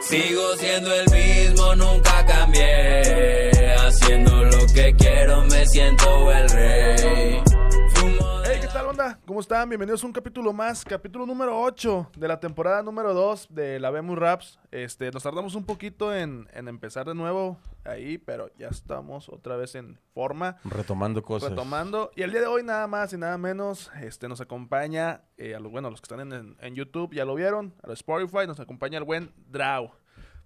Sigo siendo el mismo, nunca cambié. Haciendo lo que quiero, me siento el rey. Tal, onda? ¿Cómo están? Bienvenidos a un capítulo más, capítulo número 8 de la temporada número 2 de La Vemos Raps. Este, nos tardamos un poquito en, en empezar de nuevo ahí, pero ya estamos otra vez en forma, Retomando cosas. retomando. Y el día de hoy, nada más y nada menos, este, nos acompaña, eh, a los, bueno, los que están en, en YouTube ya lo vieron, a los Spotify, nos acompaña el buen Draw.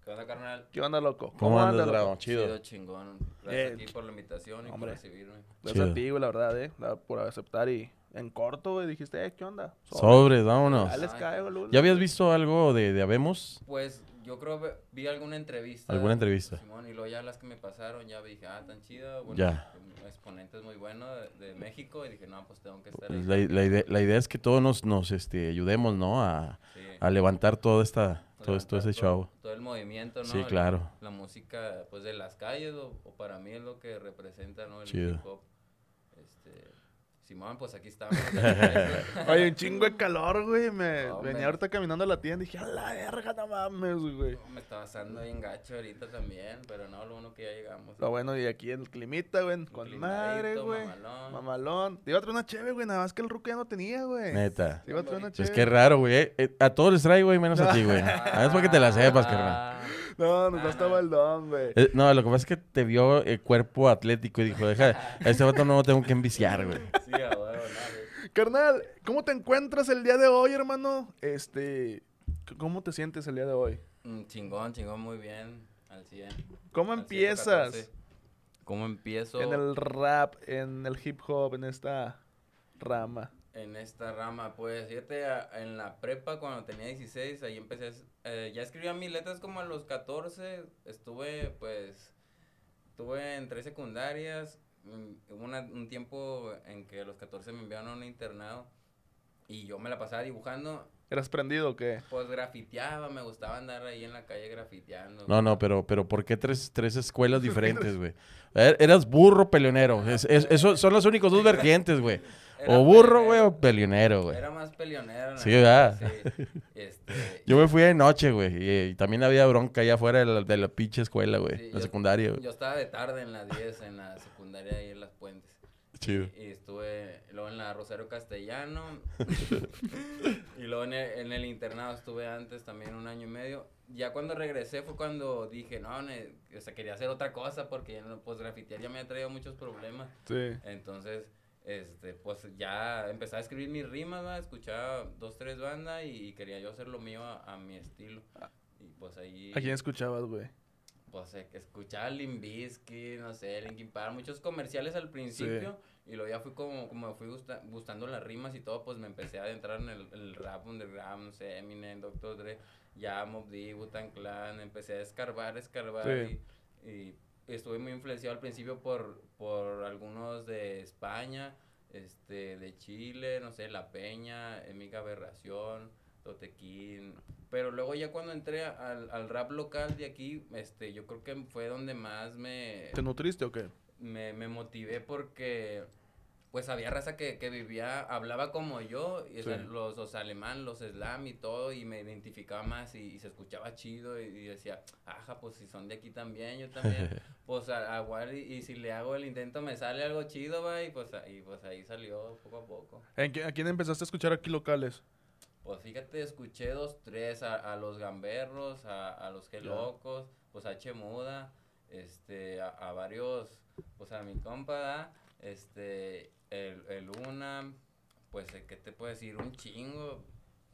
¿Qué onda, carnal? ¿Qué onda, loco? ¿Cómo andas, loco? Drago? Chido. Chido, chingón. Gracias Eh, a ti por la invitación y hombre. por recibirme. Gracias Chido. a ti, la verdad, eh, por aceptar y en corto, güey, dijiste, eh, ¿qué onda? Sobres, vámonos. Ya les caigo, Lul. ¿Ya habías visto algo de, de Habemos? Pues yo creo que vi alguna entrevista. ¿Alguna entrevista? Simón, y luego ya las que me pasaron, ya dije, ah, tan chida. Bueno, Ya. un exponente es muy bueno de, de México. Y dije, no, pues tengo que estar Pues ahí. La, la idea, la idea es que todos nos, nos este, ayudemos, ¿no? A, Sí. a levantar todo, esta, todo, Levantar todo ese show. Todo el movimiento, ¿no? Sí, El- claro. La música, pues, de las calles, o, o para mí es lo que representa, ¿no? El Chido. hip hop. Este, Simón, pues aquí estamos. Oye, un chingo de calor, güey. Me No, venía ahorita caminando a la tienda y dije, a la verga, no mames, güey. No, me estaba asando bien gacho ahorita también, pero no, lo bueno que ya llegamos. Lo bueno, y aquí en el climita, güey, con madre, güey. mamalón. Mamalón. Te iba a traer una cheve, güey, nada más que el ruco ya no tenía, güey. Neta. Te iba a traer una Pues cheve. qué raro, güey. eh, eh, a todos les traigo, güey, menos a ti, güey. Ah, es para que te la sepas, carnal. No, nos Ah, estaba no. el don, güey. Eh, no, lo que pasa es que te vio el cuerpo atlético y dijo, deja, a este vato no lo tengo que enviciar, güey. Sí, a huevo. Carnal, ¿cómo te encuentras el día de hoy, hermano? Este, ¿cómo te sientes el día de hoy? Mm, Chingón, chingón, muy bien. Al 100. ¿Cómo al empiezas 114. ¿Cómo empiezo en el rap, en el hip hop, en esta rama? En esta rama? Pues fíjate, en la prepa cuando tenía 16, ahí empecé, eh, ya escribía mis letras como a los 14, estuve pues, estuve en tres secundarias, mm, hubo un tiempo en que a los 14 me enviaron a un internado y yo me la pasaba dibujando, ¿Eras prendido o qué? pues grafiteaba, me gustaba andar ahí en la calle grafiteando. No, no, pero, pero ¿por qué tres, tres escuelas diferentes, güey? Er- Eras burro peleonero. Es, es- eso son los únicos dos vertientes, güey. O burro, güey, o peleonero, güey. Era más peleonero. Sí, ¿verdad? sí. Este, Yo me fui de noche, güey. Y, y también había bronca allá afuera de la, de la pinche escuela, güey. Sí, la yo- secundaria, güey. Yo estaba de tarde en la 10, en la secundaria ahí en Las Puentes. Chido. Y estuve luego en la Rosario Castellano. y luego en el, en el internado estuve antes también un año y medio. Ya cuando regresé fue cuando dije, no, ne- o sea, quería hacer otra cosa porque ya no, pues grafitear ya me ha traído muchos problemas. Sí. Entonces, este, pues ya empecé a escribir mis rimas, ¿va? escuchaba dos, tres bandas y, quería yo hacer lo mío a, a mi estilo. Y pues ahí... ¿A quién escuchabas, güey? Pues eh, que escuchaba Limp Bizkit, no sé, Linkin Park, muchos comerciales al principio. Y luego ya fui como, como me fui gusta- gustando las rimas y todo, pues me empecé a adentrar en el, el rap underground, no sé, Eminem, Dr. Dre, ya Mob Wu-Tang Clan, empecé a escarbar, escarbar Sí. y, y estuve muy influenciado al principio por, por algunos de España, este, de Chile, no sé, La Peña, Emiga Aberración, Totequín, pero luego ya cuando entré al, al rap local de aquí, este, yo creo que fue donde más me, ¿Te nutriste o qué? me, me motivé porque pues había raza que, que vivía, hablaba como yo, y, o sea, Sí. los, los alemán, los slam y todo, y me identificaba más y, y se escuchaba chido y, y decía, ajá, pues si son de aquí también, yo también, pues a, a igual y, y si le hago el intento me sale algo chido, va, y pues, y pues ahí salió poco a poco. ¿En qué- ¿A quién empezaste a escuchar aquí locales? Pues fíjate, escuché dos, tres, a, a los gamberros, a, a los que locos, pues a H Muda, este, a, a varios, pues a mi compa, ¿da? este, el, el Una, pues, eh, ¿qué te puedo decir? Un chingo,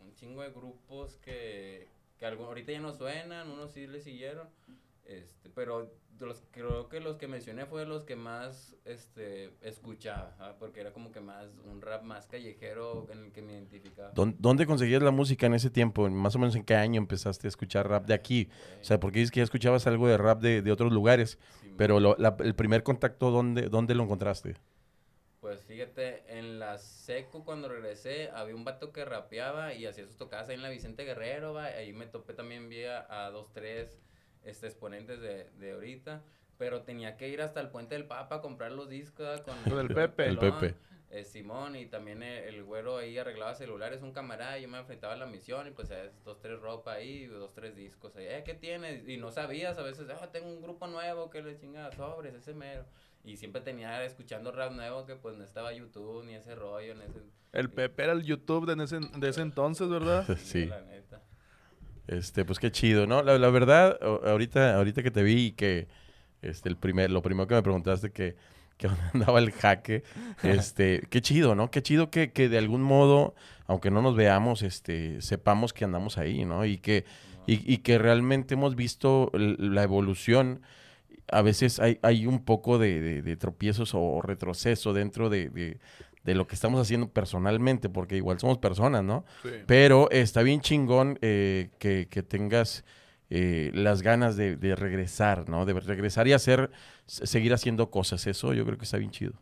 un chingo de grupos que, que algo, ahorita ya no suenan, unos sí le siguieron, este, pero los, creo que los que mencioné fue los que más este, escuchaba, ¿ah? porque era como que más un rap más callejero en el que me identificaba. ¿Dón- ¿Dónde conseguías la música en ese tiempo? Más o menos en qué año empezaste a escuchar rap de aquí. O sea, porque dices que ya escuchabas algo de rap de, de otros lugares, Sí, pero lo- la- el primer contacto, ¿dónde, ¿dónde lo encontraste? Pues fíjate, en la seco cuando regresé había un vato que rapeaba y hacía sus tocadas ahí en la Vicente Guerrero, va, ahí me topé también vi a, dos, tres este, exponentes de, de ahorita, pero tenía que ir hasta el Puente del Papa a comprar los discos ¿va? con, el Pepe. El. Pepe. eh, Simón y también el, el güero ahí arreglaba celulares, un camarada, y yo me enfrentaba a la misión y pues eh, dos, tres ropa ahí, dos, tres discos ahí, eh, ¿qué tienes? Y no sabías a veces, ah, tengo un grupo nuevo que le chingada sobres, ese mero. Y siempre tenía escuchando rap nuevo que pues no estaba YouTube ni ese rollo, en ese... El Pepe era el YouTube de ese, de ese entonces, ¿verdad? Sí. La neta. Este, pues qué chido, ¿no? La, la verdad, ahorita, ahorita que te vi y que este, el primer, lo primero que me preguntaste que, que dónde andaba el jaque, este, qué chido, ¿no? Qué chido que, que de algún modo, aunque no nos veamos, este, sepamos que andamos ahí, ¿no? Y que, y, y que realmente hemos visto la evolución. A veces hay, hay un poco de, de- de tropiezos o retroceso dentro de, de- lo que estamos haciendo personalmente, porque igual somos personas, ¿no? Sí. Pero está bien chingón eh, que, que tengas eh, las ganas de, regresar, ¿no? De regresar y hacer, seguir haciendo cosas. Eso yo creo que está bien chido.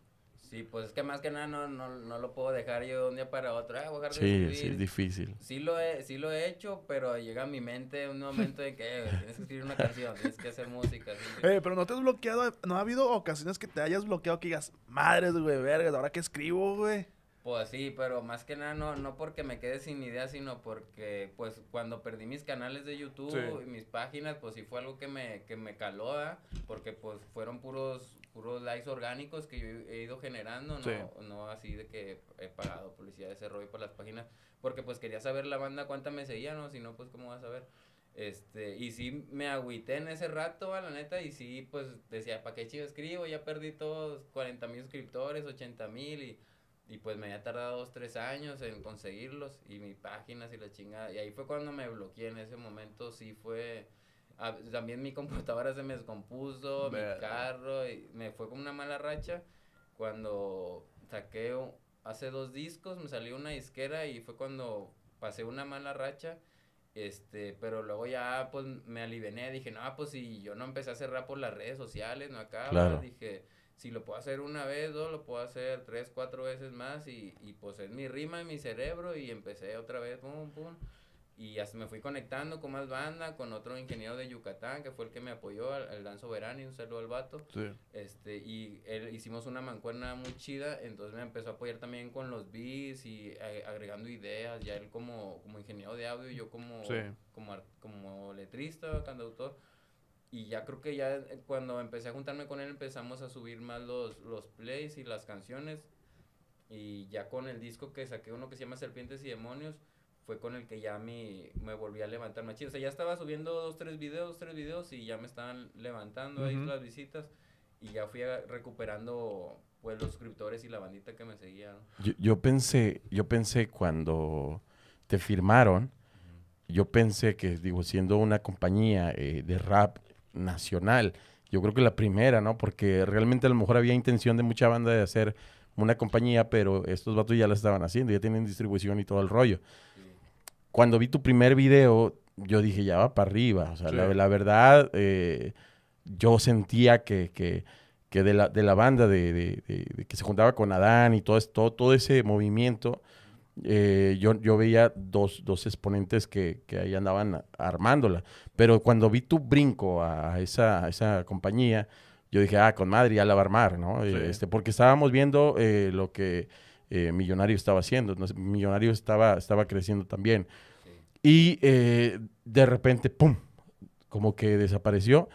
Sí, pues es que más que nada no, no, no lo puedo dejar yo de un día para otro, ah, voy a dejar de Sí, escribir. sí, es difícil. Sí lo, he, sí lo he hecho, pero llega a mi mente un momento de que eh, tienes que escribir una canción, tienes que hacer música. que- Eh, pero no te has bloqueado, no ha habido ocasiones que te hayas bloqueado que digas, madres, güey, vergas, ahora que escribo, güey. Pues sí, pero más que nada no, no porque me quede sin idea, sino porque pues cuando perdí mis canales de YouTube Sí. y mis páginas, pues sí fue algo que me, que me caló, ¿ah? porque pues fueron puros puros likes orgánicos que yo he ido generando, no, Sí. no así de que he pagado publicidad de ese rollo por las páginas, porque pues quería saber la banda cuánta me seguía, ¿no? Si no, pues cómo vas a ver. Este, y sí me agüité en ese rato, a la neta, y sí, pues decía, ¿para qué chido escribo? Ya perdí todos 40 mil suscriptores, 80 mil, y, y pues me había tardado dos, tres años en conseguirlos, y mis páginas y la chingada. Y ahí fue cuando me bloqueé en ese momento, sí fue. Ah, también mi computadora se me descompuso, mi carro, y me fue como una mala racha. Cuando saqué hace dos discos, me salió una disquera y fue cuando pasé una mala racha. Este, pero luego ya pues me aliviané, dije, no, pues si yo no empecé a hacer rap por las redes sociales, no acá, Claro. dije, si lo puedo hacer una vez, dos, lo puedo hacer tres, cuatro veces más y, y pues es mi rima en mi cerebro y empecé otra vez, pum, pum. Y hasta me fui conectando con más banda, con otro ingeniero de Yucatán, que fue el que me apoyó, el, el Dan Soberani, un saludo al vato. Sí. Este, y él, hicimos una mancuerna muy chida, entonces me empezó a apoyar también con los beats y eh, agregando ideas, ya él como, como ingeniero de audio, yo como, Sí. como, como letrista, cantautor. Y ya creo que ya eh, cuando empecé a juntarme con él empezamos a subir más los, los plays y las canciones. Y ya con el disco que saqué, uno que se llama Serpientes y Demonios, fue con el que ya mi, me volví a levantar más chido. O sea, ya estaba subiendo dos, tres videos, dos, tres videos y ya me estaban levantando ahí Ujú. las visitas. Y ya fui a- recuperando pues los suscriptores y la bandita que me seguía. ¿no? Yo, yo pensé, yo pensé cuando te firmaron, yo pensé que, digo, siendo una compañía eh, de rap nacional, yo creo que la primera, ¿no? Porque realmente a lo mejor había intención de mucha banda de hacer una compañía, pero estos vatos ya la estaban haciendo, ya tienen distribución y todo el rollo. Cuando vi tu primer video, yo dije, ya va para arriba. O sea, la, Sí. la verdad, eh, yo sentía que, que, que de, la, de la banda de, de- de- que se juntaba con Adán y todo, esto, todo ese movimiento, eh, yo, yo veía dos, dos exponentes que, que ahí andaban armándola. Pero cuando vi tu brinco a esa, a esa compañía, yo dije, ah, con madre, ya la va a armar, ¿no? Sí. Este, porque estábamos viendo eh, lo que eh, Millonario estaba haciendo. Millonario estaba, estaba creciendo también. Sí. Y eh, de repente, ¡pum! Como que desapareció.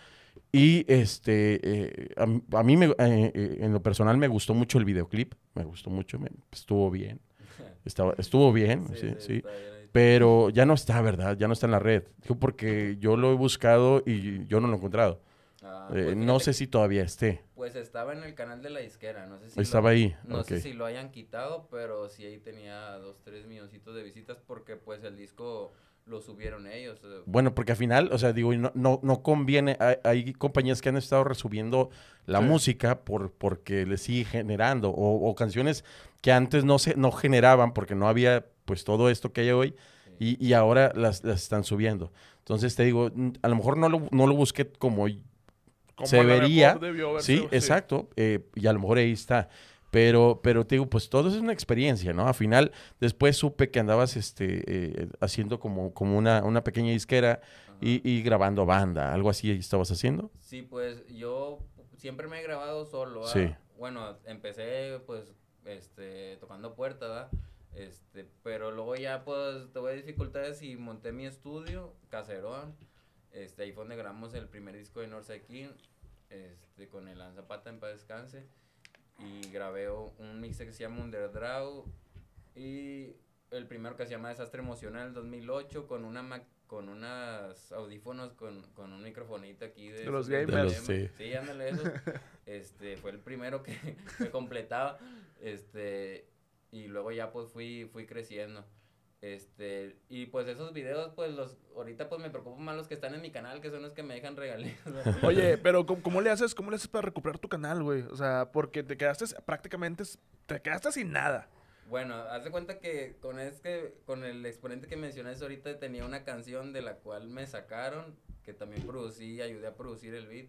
Y este, eh, a, mí, me- en lo personal, me gustó mucho el videoclip. Me gustó mucho, me- estuvo bien. Estaba, estuvo bien, sí, sí. bien. Pero ya no está, ¿verdad? Ya no está en la red. Porque yo lo he buscado y yo no lo he encontrado. Ah, Eh, pues no sé si todavía esté. Pues estaba en el canal de la disquera, no sé si Estaba lo, ahí, No sé si lo hayan quitado, pero sí ahí tenía dos, tres milloncitos de visitas porque pues el disco lo subieron ellos. eh, Bueno, porque al final, o sea, digo, y no, no, no conviene. Hay, hay compañías que han estado resubiendo la Sí. música por, porque les sigue generando. O, o canciones que antes no se no generaban porque no había pues todo esto que hay hoy sí. y, y ahora las, las están subiendo. Entonces te digo, a lo mejor no lo, no lo busqué como Como se vería. verse, Sí, exacto. eh, y a lo mejor ahí está. Pero, pero te digo, pues todo es una experiencia, ¿no? Al final, después supe que andabas este, eh, haciendo como, como una, una pequeña disquera y, y grabando banda, algo así estabas haciendo. Sí, pues yo siempre me he grabado solo. Sí. Bueno, empecé pues este, tocando puertas, ¿verdad? Este, pero luego ya pues tuve dificultades y monté mi estudio, caserón. Este, ahí fue donde grabamos el primer disco de Northside King, este, con el Zapata en paz descanse. Y grabé un mix que se llama Underdraw. Y el primero que se llama Desastre Emocional 2008 con una con unos audífonos con, con un microfonito aquí de, los gamers. sí. sí, ándale eso. este, fue el primero que, que completaba. Este, y luego ya pues fui, fui creciendo. Este, y pues esos videos, pues los, ahorita pues me preocupan más los que están en mi canal, que son los que me dejan regalías. Oye, pero ¿cómo, le haces, cómo le haces para recuperar tu canal, güey? O sea, porque te quedaste prácticamente, te quedaste sin nada. Bueno, haz de cuenta que con este, con el exponente que mencionaste ahorita tenía una canción de la cual me sacaron, que también producí, ayudé a producir el beat.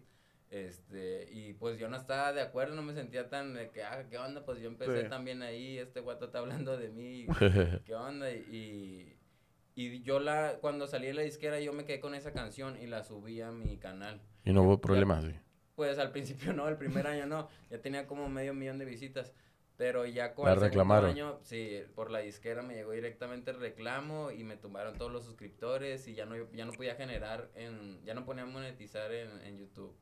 Este, y pues yo no estaba de acuerdo, no me sentía tan de que, ah, ¿qué onda? Pues yo empecé también ahí, este guato está hablando de mí, ¿qué onda? Y, y yo la, cuando salí de la disquera, yo me quedé con esa canción y la subí a mi canal. ¿Y no hubo problemas? Sí. Pues al principio no, el primer año no, ya tenía como medio millón de visitas. Pero ya con el reclamaron. año, sí, por la disquera me llegó directamente el reclamo y me tumbaron todos los suscriptores y ya no, ya no podía generar en, ya no ponía monetizar en, en YouTube.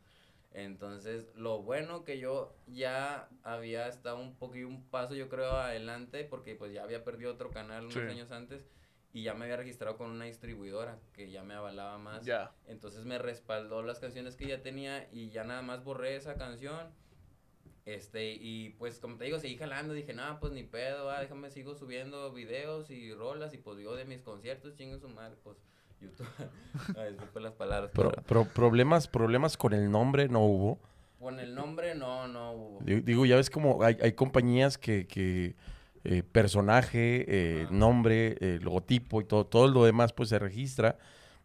Entonces, lo bueno que yo ya había estado un poquito, un paso yo creo adelante, porque pues ya había perdido otro canal unos años antes y ya me había registrado con una distribuidora que ya me avalaba más. Ya. Entonces me respaldó las canciones que ya tenía y ya nada más borré esa canción. Este, y pues como te digo, seguí jalando, dije, no, pues ni pedo, ah, déjame, sigo subiendo videos y rolas y pues digo de mis conciertos, chingo su madre, pues YouTube. Ay, las palabras. Pero, problemas, problemas con el nombre no hubo. Con el nombre no, no hubo. Digo, ya ves como hay, hay compañías que, que eh, personaje, eh, nombre, eh, logotipo y todo, todo lo demás pues se registra.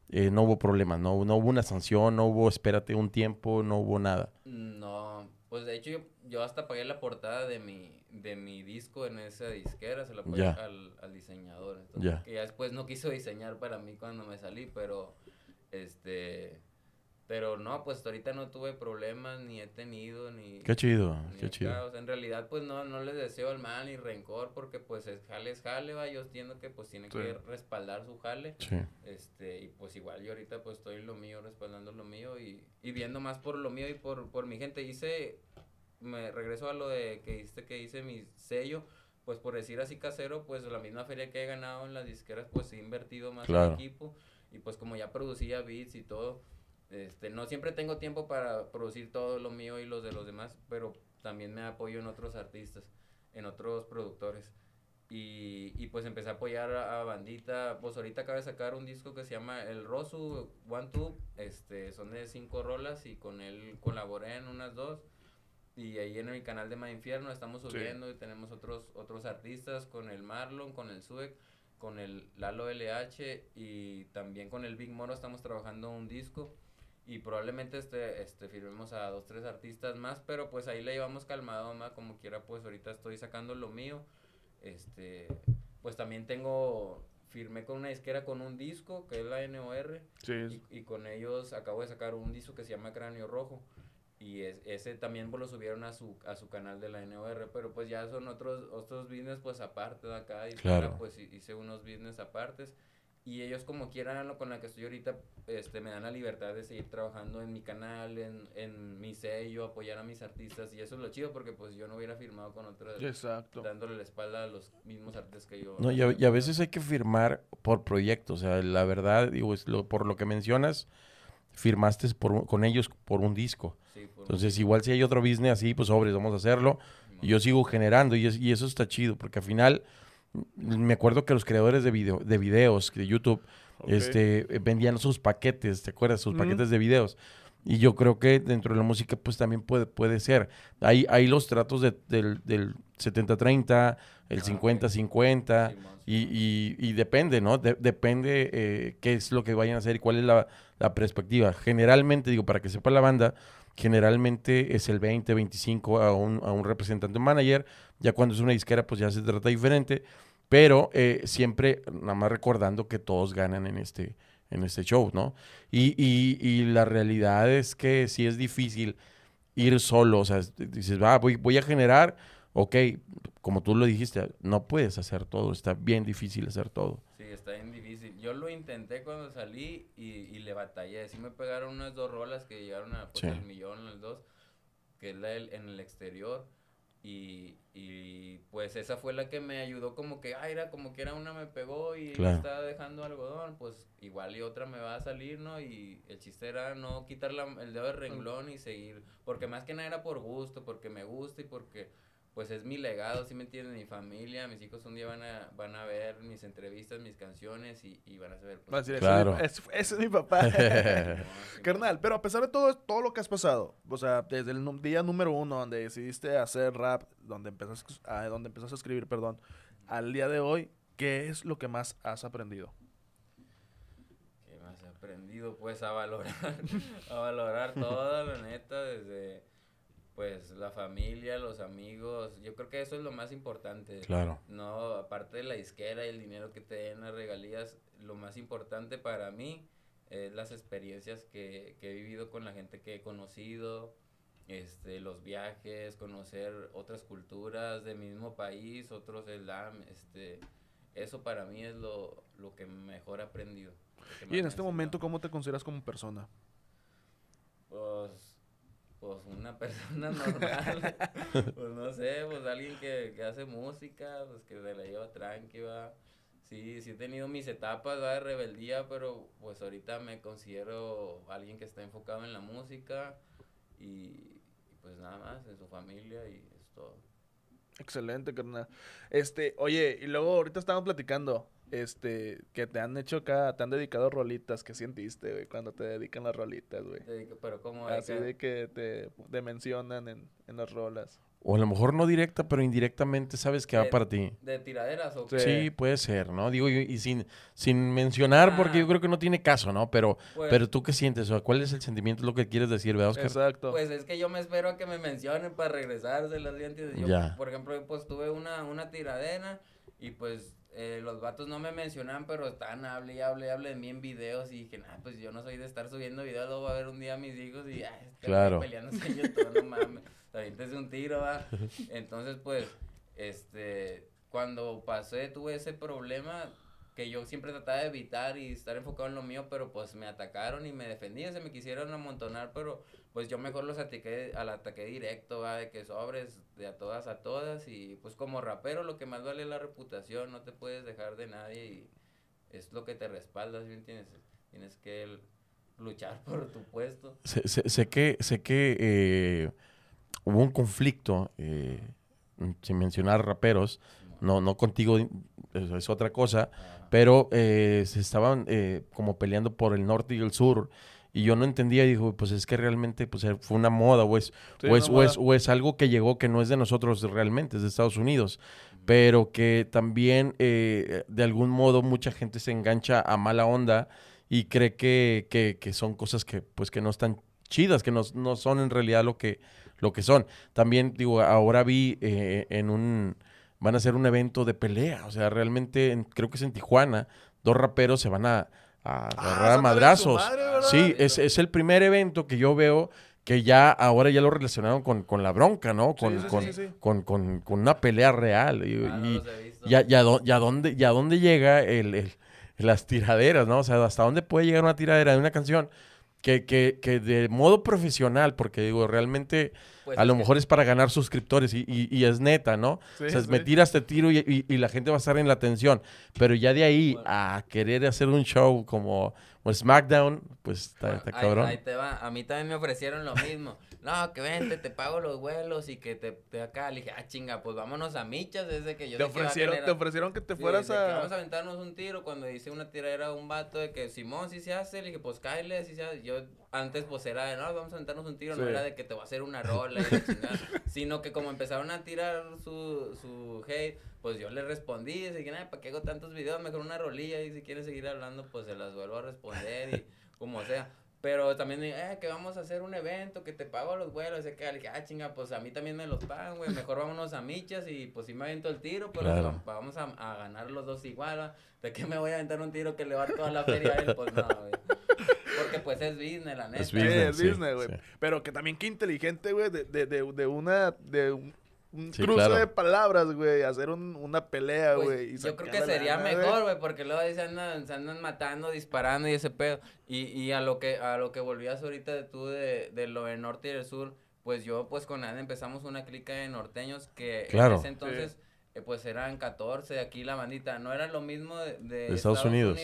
no hubo problemas, no, no hubo una sanción, no hubo espérate un tiempo, no hubo nada. No, pues de hecho yo, yo hasta pagué la portada de mi, de mi disco en esa disquera, se la pagué al, al, diseñador. Entonces, Que ya después no quiso diseñar para mí cuando me salí, pero este pero no, pues ahorita no tuve problemas, ni he tenido, ni... Qué chido, qué chido. en realidad, pues no, no les deseo el mal ni rencor, porque pues es jale, es jale, va, yo entiendo que pues tiene que respaldar su jale. Sí. Este, y pues igual yo ahorita pues estoy en lo mío, respaldando lo mío y, y viendo más por lo mío y por, por mi gente. Hice me regreso a lo de que hice, que hice mi sello, pues por decir así casero, pues la misma feria que he ganado en las disqueras, pues he invertido más en equipo y pues como ya producía beats y todo, este, no siempre tengo tiempo para producir todo lo mío y los de los demás, pero también me apoyo en otros artistas, en otros productores. Y, y pues empecé a apoyar a, bandita, pues ahorita acaba de sacar un disco que se llama El Rosu One Two, este, son de cinco rolas y con él colaboré en unas dos y ahí en el canal de Ma Infierno estamos subiendo y tenemos otros otros artistas con el Marlon, con el Suec, con el Lalo LH y también con el Big Moro estamos trabajando un disco y probablemente este este firmemos a dos tres artistas más, pero pues ahí le llevamos calmado, más como quiera, pues ahorita estoy sacando lo mío. Este, pues también tengo firmé con una disquera con un disco que es la NOR sí. y, y con ellos acabo de sacar un disco que se llama Cráneo Rojo y ese también pues, lo subieron a su a su canal de la NOR pero pues ya son otros otros business pues aparte de acá y claro. pues hice unos business apartes y ellos como quieran con la que estoy ahorita este me dan la libertad de seguir trabajando en mi canal en, en mi sello apoyar a mis artistas y eso es lo chido porque pues yo no hubiera firmado con otros Exacto. dándole la espalda a los mismos artistas que yo no y a, y a veces hay que firmar por proyecto o sea la verdad digo es lo, por lo que mencionas firmaste por, con ellos por un disco. Entonces, igual si hay otro business así, pues sobres, vamos a hacerlo. Y yo sigo generando y, y, eso está chido, porque al final mm, me acuerdo que los creadores de, video, de videos de YouTube este, vendían sus paquetes, ¿te acuerdas? Sus paquetes de videos. Y yo creo que dentro de la música, pues también puede, puede ser. Hay, hay los tratos del, del 70-30, el 50-50, ah, y, y, y, depende, ¿no? depende eh, qué es lo que vayan a hacer y cuál es la, la, perspectiva. Generalmente, digo, para que sepa la banda, generalmente es el 20-25 a un, a un representante manager. Ya cuando es una disquera, pues ya se trata diferente. Pero eh, siempre, nada más recordando que todos ganan en este, en este show, ¿no? Y, y, y la realidad es que sí es difícil ir solo, o sea, dices, va, voy, voy a generar ok, como tú lo dijiste, no puedes hacer todo, está bien difícil hacer todo. Sí, está bien difícil. Yo lo intenté cuando salí y, y le batallé. Sí me pegaron unas dos rolas que llegaron a pues, Sí. el millón, las dos, que es la del- en el exterior. Y, y pues esa fue la que me ayudó como que, ay, era como que era una me pegó y Claro. estaba dejando algodón, pues igual y otra me va a salir, ¿no? Y el chiste era no quitar la- el dedo de renglón y seguir, porque más que nada era por gusto, porque me gusta y porque pues es mi legado, ¿sí me entienden? Mi familia, mis hijos un día van a, van a ver mis entrevistas, mis canciones y, y van a saber. Decir, Claro. ese, es mi- es papá. Carnal, pero a pesar de todo, todo lo que has pasado, o sea, desde el día número uno donde decidiste hacer rap, donde empezaste a, donde empezaste a escribir, perdón, al día de hoy, ¿qué es lo que más has aprendido? ¿Qué más he aprendido? Pues a valorar, a valorar todo, la neta, desde pues la familia, los amigos. Yo creo que eso es lo más importante. Claro. No, aparte de la disquera y el dinero que te den las regalías, lo más importante para mí es las experiencias que, que he vivido con la gente que he conocido, este, los viajes, conocer otras culturas del mismo país, otros slam, este, eso para mí es lo, lo que mejor he aprendido. que Y en este momento. ¿cómo te consideras como persona? Pues, una persona normal, pues no sé, pues alguien que, que hace música, pues que se la lleva tranqui, va. Sí, sí he tenido mis etapas ¿va? de rebeldía, pero pues ahorita me considero alguien que está enfocado en la música y, y, pues nada más, en su familia y es todo. Excelente, carnal. Este, oye, y luego ahorita estábamos platicando, este, que te han hecho acá, te han dedicado rolitas, ¿qué sentiste, güey, cuando te dedican las rolitas, güey? Pero como Así de que te, te mencionan en, en las rolas. O a lo mejor no directa, pero indirectamente sabes que va para ti. de tiraderas o Sí. Sí, puede ser, ¿no? Digo, y, y sin, sin mencionar, porque Ah. yo creo que no tiene caso, ¿no? Pero, Pues- pero tú qué sientes, o sea, ¿cuál es el sentimiento, es lo que quieres decir, ¿verdad, Oscar? Exacto. Pues es que yo me espero a que me mencionen para regresárselas, ¿ya entiendes? Yo, Ya. por ejemplo, pues tuve una, una tiradera y pues eh, los vatos no me mencionan, pero están, hable y hable y hable de mí en videos y dije, nah, pues yo no soy de estar subiendo videos, luego va a ver un día a mis hijos y, este güey Claro. peleándose en YouTube, no mames, aviéntese un tiro, va. Entonces, pues, este, cuando pasé, tuve ese problema que yo siempre trataba de evitar y estar enfocado en lo mío, pero pues me atacaron y me defendí, se me quisieron amontonar, pero pues yo mejor los ataqué, al ataque directo, va, de que sobres de a todas a todas y pues como rapero lo que más vale es la reputación, no te puedes dejar de nadie y es lo que te respalda, ¿sí entiendes? Tienes que luchar por tu puesto. Sé, sé- sé que, sé que eh, hubo un conflicto, eh, sin mencionar raperos, no, no contigo, es, otra cosa, pero eh, se estaban eh, como peleando por el norte y el sur. Y yo no entendía y dijo, pues es que realmente pues, fue una moda o es, Sí, o, es, o, es, moda. o es algo que llegó que no es de nosotros realmente, es de Estados Unidos. Pero que también eh, de algún modo mucha gente se engancha a mala onda y cree que, que, que son cosas que pues que no están chidas, que no, no son en realidad lo que, lo que son. También digo, ahora vi eh, en un, van a hacer un evento de pelea, o sea, realmente en- creo que es en Tijuana, dos raperos se van a, a agarrar a madrazos. Sí, es, es el primer evento que yo veo que ya ahora ya lo relacionaron con, con la bronca, ¿no? Con, sí, con, sí. Con, con- con una pelea real. Y, Ah, y- y a, y a dó- y a dónde, a dónde llega el, el- las tiraderas, ¿no? O sea, hasta dónde puede llegar una tiradera de una canción que, que, que de modo profesional, porque digo, realmente Pues a lo mejor es para ganar suscriptores y, y- y es neta, ¿no? Sí, o sea, sí. me tiras este tiro y, y- y la gente va a estar en la atención. Pero ya de ahí Bueno. a querer hacer un show como, como SmackDown, pues está, está ahí- cabrón. Ahí, te va. A mí también me ofrecieron lo mismo. No, que vente, te pago los vuelos y que te, te acá. Le dije, ah, chinga, pues vámonos a michas desde que yo Te sé que a ofrecieron, te ofrecieron que te Sí, fueras de que a... vamos a aventarnos un tiro cuando hice una tiradera a un vato de que Simón sí se hace, le dije, pues cáele, sí se hace. Yo antes pues era de, no, vamos a aventarnos un tiro, no Sí. era de que te voy a hacer una rola y la chingada, sino que como empezaron a tirar su, su hate, pues yo le respondí, y dije, nada, ¿para qué hago tantos videos? Mejor una rolilla y si quieren seguir hablando, pues se las vuelvo a responder y como sea. Pero también, eh, que vamos a hacer un evento, que te pago los vuelos, y que, le dije, ah, chinga, pues a mí también me los pagan, güey, mejor vámonos a michas y pues sí me aviento el tiro, pero Claro. vamos a, a ganar los dos igual, ¿va? ¿de qué me voy a aventar un tiro que le va a toda la feria a él? Pues no, güey. Porque pues es business, la neta. Es business. sí, güey. sí. Pero que también qué inteligente, güey, de, de, de, de una... De un- un Sí, cruce claro. de palabras, güey, hacer un- una pelea, Pues, güey. y yo creo que sería lana, mejor, güey, porque luego ahí se andan, se andan matando, disparando y ese pedo. Y, y a lo que a lo que volvías ahorita de tú de, de lo del norte y del sur, pues yo pues con Ana empezamos una clica de norteños que Claro. en ese entonces eh, pues eran 14 aquí la bandita. No era lo mismo de, de De Estados Unidos.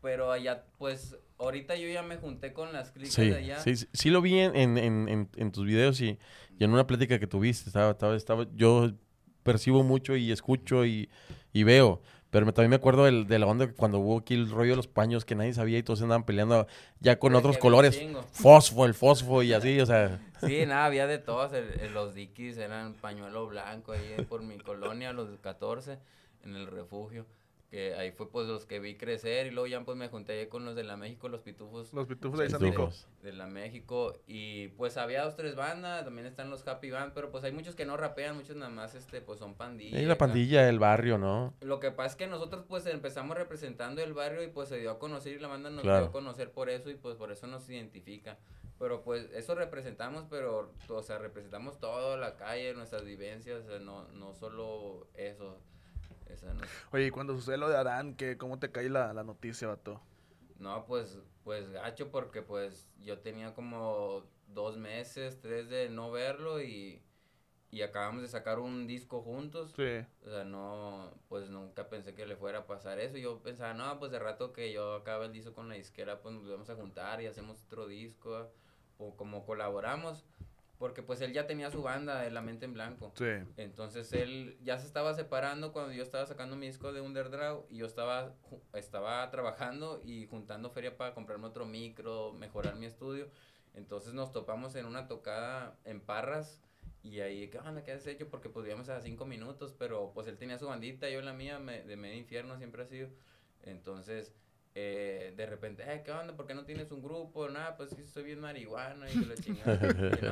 pero allá pues ahorita yo ya me junté con las Sí, de allá. sí, sí, sí lo vi en, en, en, tus videos y, y en una plática que tuviste. Estaba, estaba, estaba, yo percibo mucho y escucho y, y veo. Pero me- también me acuerdo del- de la onda que cuando hubo aquí el rollo de los paños que nadie sabía y todos andaban peleando ya con otros colores. Fosfo, el fosfo y así, o sea. Sí, nada, había de todos. el- el- los dikis eran pañuelo blanco ahí por mi colonia, los 14, en el refugio. Que ahí fue pues los que vi crecer y luego ya pues me junté ahí con los de la México, los pitufos Los pitufos de Pitufos. Nico. de la México. Y pues había dos, tres bandas, también están los Happy Band, pero pues hay muchos que no rapean, muchos nada más este pues son pandillas. Y la pandilla, el barrio, ¿no? Lo que pasa es que nosotros pues empezamos representando el barrio y pues se dio a conocer y la banda nos Claro. dio a conocer por eso y pues por eso nos identifica. Pero pues eso representamos, pero o sea, representamos toda la calle, nuestras vivencias, o sea, no, no solo eso. Esa no, Oye, y cuando sucede lo de Adán, ¿qué, ¿cómo te cae la, la noticia, vato? no, pues, pues gacho porque pues yo tenía como dos meses, tres de no verlo y, y acabamos de sacar un disco juntos. Sí. O sea, no, pues nunca pensé que le fuera a pasar eso. Yo pensaba, no, pues de rato que yo acabe el disco con la disquera, pues nos vamos a juntar y hacemos otro disco, o como colaboramos. Porque pues él ya tenía su banda de La Mente en Blanco. Sí. Entonces él ya se estaba separando cuando yo estaba sacando mi disco de Underdraw y yo estaba, estaba trabajando y juntando feria para comprarme otro micro, mejorar mi estudio. Entonces nos topamos en una tocada en Parras y ahí, ¿qué onda? ¿Qué has hecho? Porque pues vivíamos a cinco minutos, pero pues él tenía su bandita, yo la mía, me- de medio infierno siempre ha sido. Entonces, eh, de repente, eh, ¿qué onda? ¿Por qué no tienes un grupo? Nada, pues que soy bien marihuana y la chingada.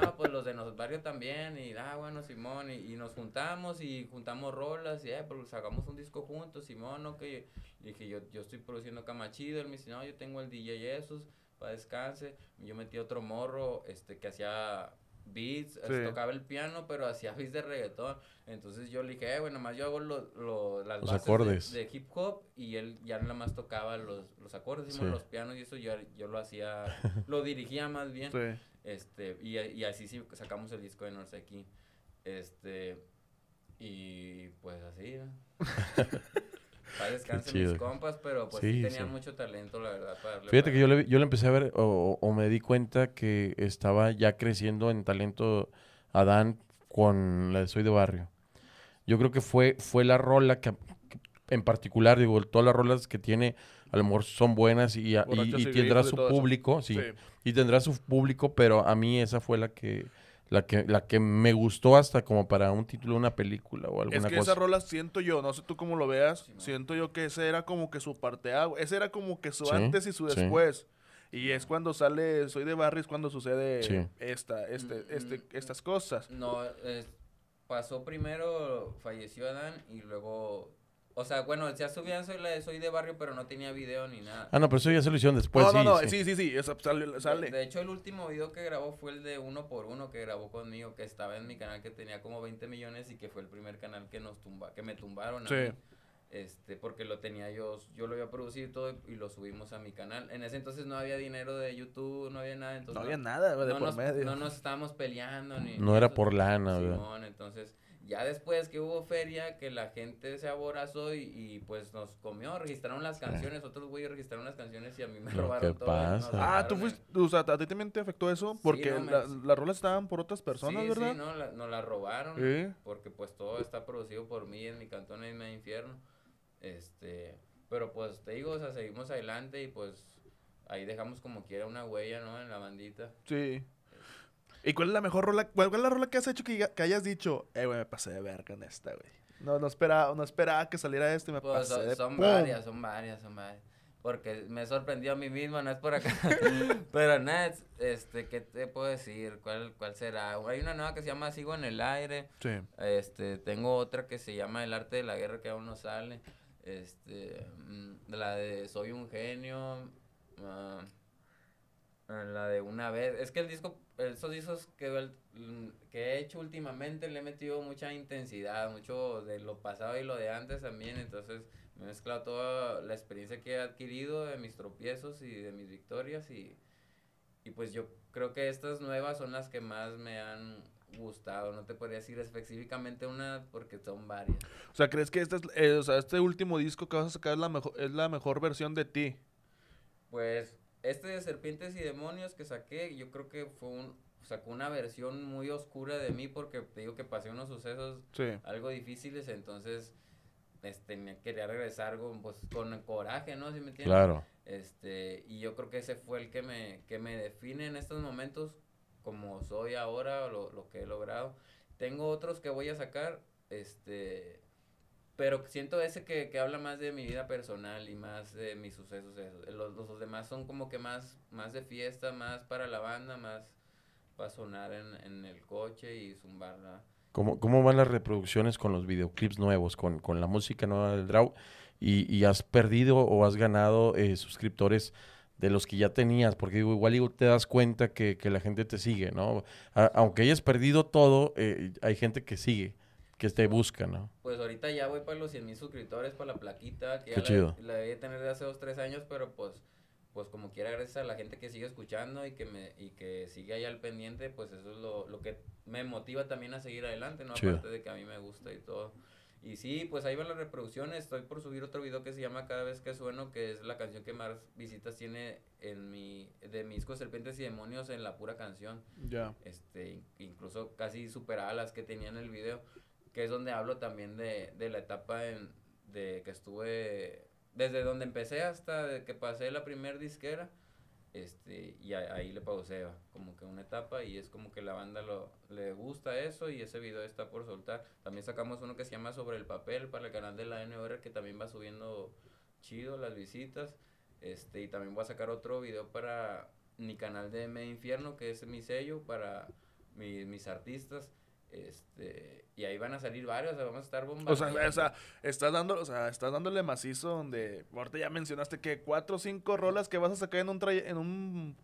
No, pues los de nos barrio también, y ah, bueno, Simón, y, y nos juntamos y juntamos rolas, y eh, pues sacamos un disco juntos, Simón, no, que y dije, yo, yo estoy produciendo camachido, él me dice, no, yo tengo el DJ Jesús, para descanse, yo metí otro morro, este, que hacía beats, Sí. tocaba el piano, pero hacía beats de reggaetón, entonces yo le dije, eh, bueno, más yo hago lo, lo- las Los bases de- acordes. De, hip hop, y él ya nada más tocaba los, los acordes, Sí. los pianos, y eso yo, yo lo hacía, lo dirigía más bien, Sí. este, y, y así sí sacamos el disco de North aquí. Este, y pues así, ¿no? Para descansen chido. mis compas, pero pues Sí, sí, tenían sí. mucho talento, la verdad, para darle Fíjate que yo le, yo le empecé a ver o, o me di cuenta que estaba ya creciendo en talento Adán con la de Soy de Barrio. Yo creo que fue, fue la rola que, que en particular, digo, todas las rolas que tiene a lo mejor son buenas y, a- y- Borrachos y y tendrá su público, sí, Sí. y tendrá su público, pero a mí esa fue la que la que la que me gustó hasta como para un título de una película o alguna Es que cosa. esa rola siento yo, no sé tú cómo lo veas, Sí, siento yo que ese era como que su parte ese era como que su Sí, antes y su sí. después. Y es cuando sale Soy de Barrio, es cuando sucede Sí. esta, este, este, Mm, estas cosas. No, es- pasó primero, falleció Adán y luego... O sea, bueno, ya subían soy, la de soy de barrio, pero no tenía video ni nada. Ah, no, pero eso ya se lo hicieron después, no, sí, no, no, sí. sí, sí, sí, esa sale. De- sale. De, hecho, el último video que grabó fue el de uno por uno que grabó conmigo, que estaba en mi canal que tenía como 20 millones y que fue el primer canal que nos tumba, que me tumbaron a Sí. mí. Este, porque lo tenía yo, yo lo había producido y todo y lo subimos a mi canal. En ese entonces no había dinero de YouTube, no había nada, entonces no había nada de no por nos, medio. no nos estábamos peleando ni No ni era eso. por lana, ¿verdad? Simón, entonces ya después que hubo feria, que la gente se aborazó y, y, pues nos comió, registraron las canciones, otros güeyes registraron las canciones y a mí me Lo robaron que todo. pasa. Ah, tú fuiste, o sea, a ti también te afectó eso, porque no, me- la- las rolas estaban por otras personas, sí, ¿verdad? Sí, no, la, nos la robaron. Sí. Porque pues todo está producido por mí en mi cantón en mi infierno. Este, pero pues te digo, o sea, seguimos adelante y pues ahí dejamos como quiera una huella, ¿no? En la bandita. Sí. ¿Y cuál es la mejor rola? ¿Cuál, cuál es la rola que has hecho que, que hayas dicho? Eh, güey, me pasé de verga en esta, güey. No, no esperaba, no esperaba que saliera este y me Pues pasé son, de son pum. varias, son varias, son varias. Porque me sorprendió a mí mismo, no es por acá. Pero nada, este, ¿qué te puedo decir? ¿Cuál, ¿Cuál será? Hay una nueva que se llama Sigo en el aire. Sí. Este, tengo otra que se llama El arte de la guerra que aún no sale. Este, mm, la de Soy un genio. ah, la de una vez. Es que el disco, esos discos que he hecho últimamente le he metido mucha intensidad, mucho de lo pasado y lo de antes también. Entonces me he mezclado toda la experiencia que he adquirido de mis tropiezos y de mis victorias. Y, y pues yo creo que estas nuevas son las que más me han gustado. No te podría decir específicamente una porque son varias. O sea, ¿crees que este, es, eh, o sea, este último disco que vas a sacar es la, mejor, es la mejor versión de ti? Pues este de Serpientes y Demonios que saqué, yo creo que fue un, sacó una versión muy oscura de mí porque te digo que pasé unos sucesos Sí. algo difíciles, entonces este quería regresar con, pues, con coraje, ¿no? ¿Sí me entiendes? Claro. Este, y yo creo que ese fue el que me, que me define en estos momentos como soy ahora, lo, lo que he logrado. Tengo otros que voy a sacar, este, pero siento ese que, que habla más de mi vida personal y más de mis sucesos. esos. Los, los demás son como que más, más de fiesta, más para la banda, más para sonar en, en el coche y zumbarla. ¿Cómo, ¿Cómo van las reproducciones con los videoclips nuevos, con, con la música nueva del Draw? Y, y has perdido o has ganado eh, suscriptores de los que ya tenías? Porque digo, igual y te das cuenta que, que la gente te sigue, ¿no? Aunque hayas perdido todo, eh, hay gente que sigue, que te busca, ¿no? Pues ahorita ya voy para los 100 mil suscriptores, para la plaquita, que Qué ya chido. la, la debí de tener de hace dos, tres años, pero pues, pues como quiera, gracias a la gente que sigue escuchando y que me y que sigue ahí al pendiente, pues eso es lo, lo que me motiva también a seguir adelante, ¿no? Chido. Aparte de que a mí me gusta y todo. Y sí, pues ahí van las reproducciones, estoy por subir otro video que se llama Cada vez que sueno, que es la canción que más visitas tiene en mi, de mi disco Serpientes y Demonios en la pura canción Ya. este, in- incluso casi superaba las que tenía en el video, que es donde hablo también de, de la etapa en, de que estuve, desde donde empecé hasta que pasé la primer disquera, este, y a- ahí le pausé, como que una etapa, y es como que la banda lo, le gusta eso, y ese video está por soltar. También sacamos uno que se llama Sobre el Papel para el canal de la NR, que también va subiendo chido las visitas, este, y también voy a sacar otro video para mi canal de Me Infierno, que es mi sello para mi- mis artistas. Este, y ahí van a salir varios, o sea, vamos a estar O bombardeando. sea, o sea, estás dando, o sea, estás dándole macizo donde ahorita ya mencionaste que cuatro o cinco rolas que vas a sacar en un en un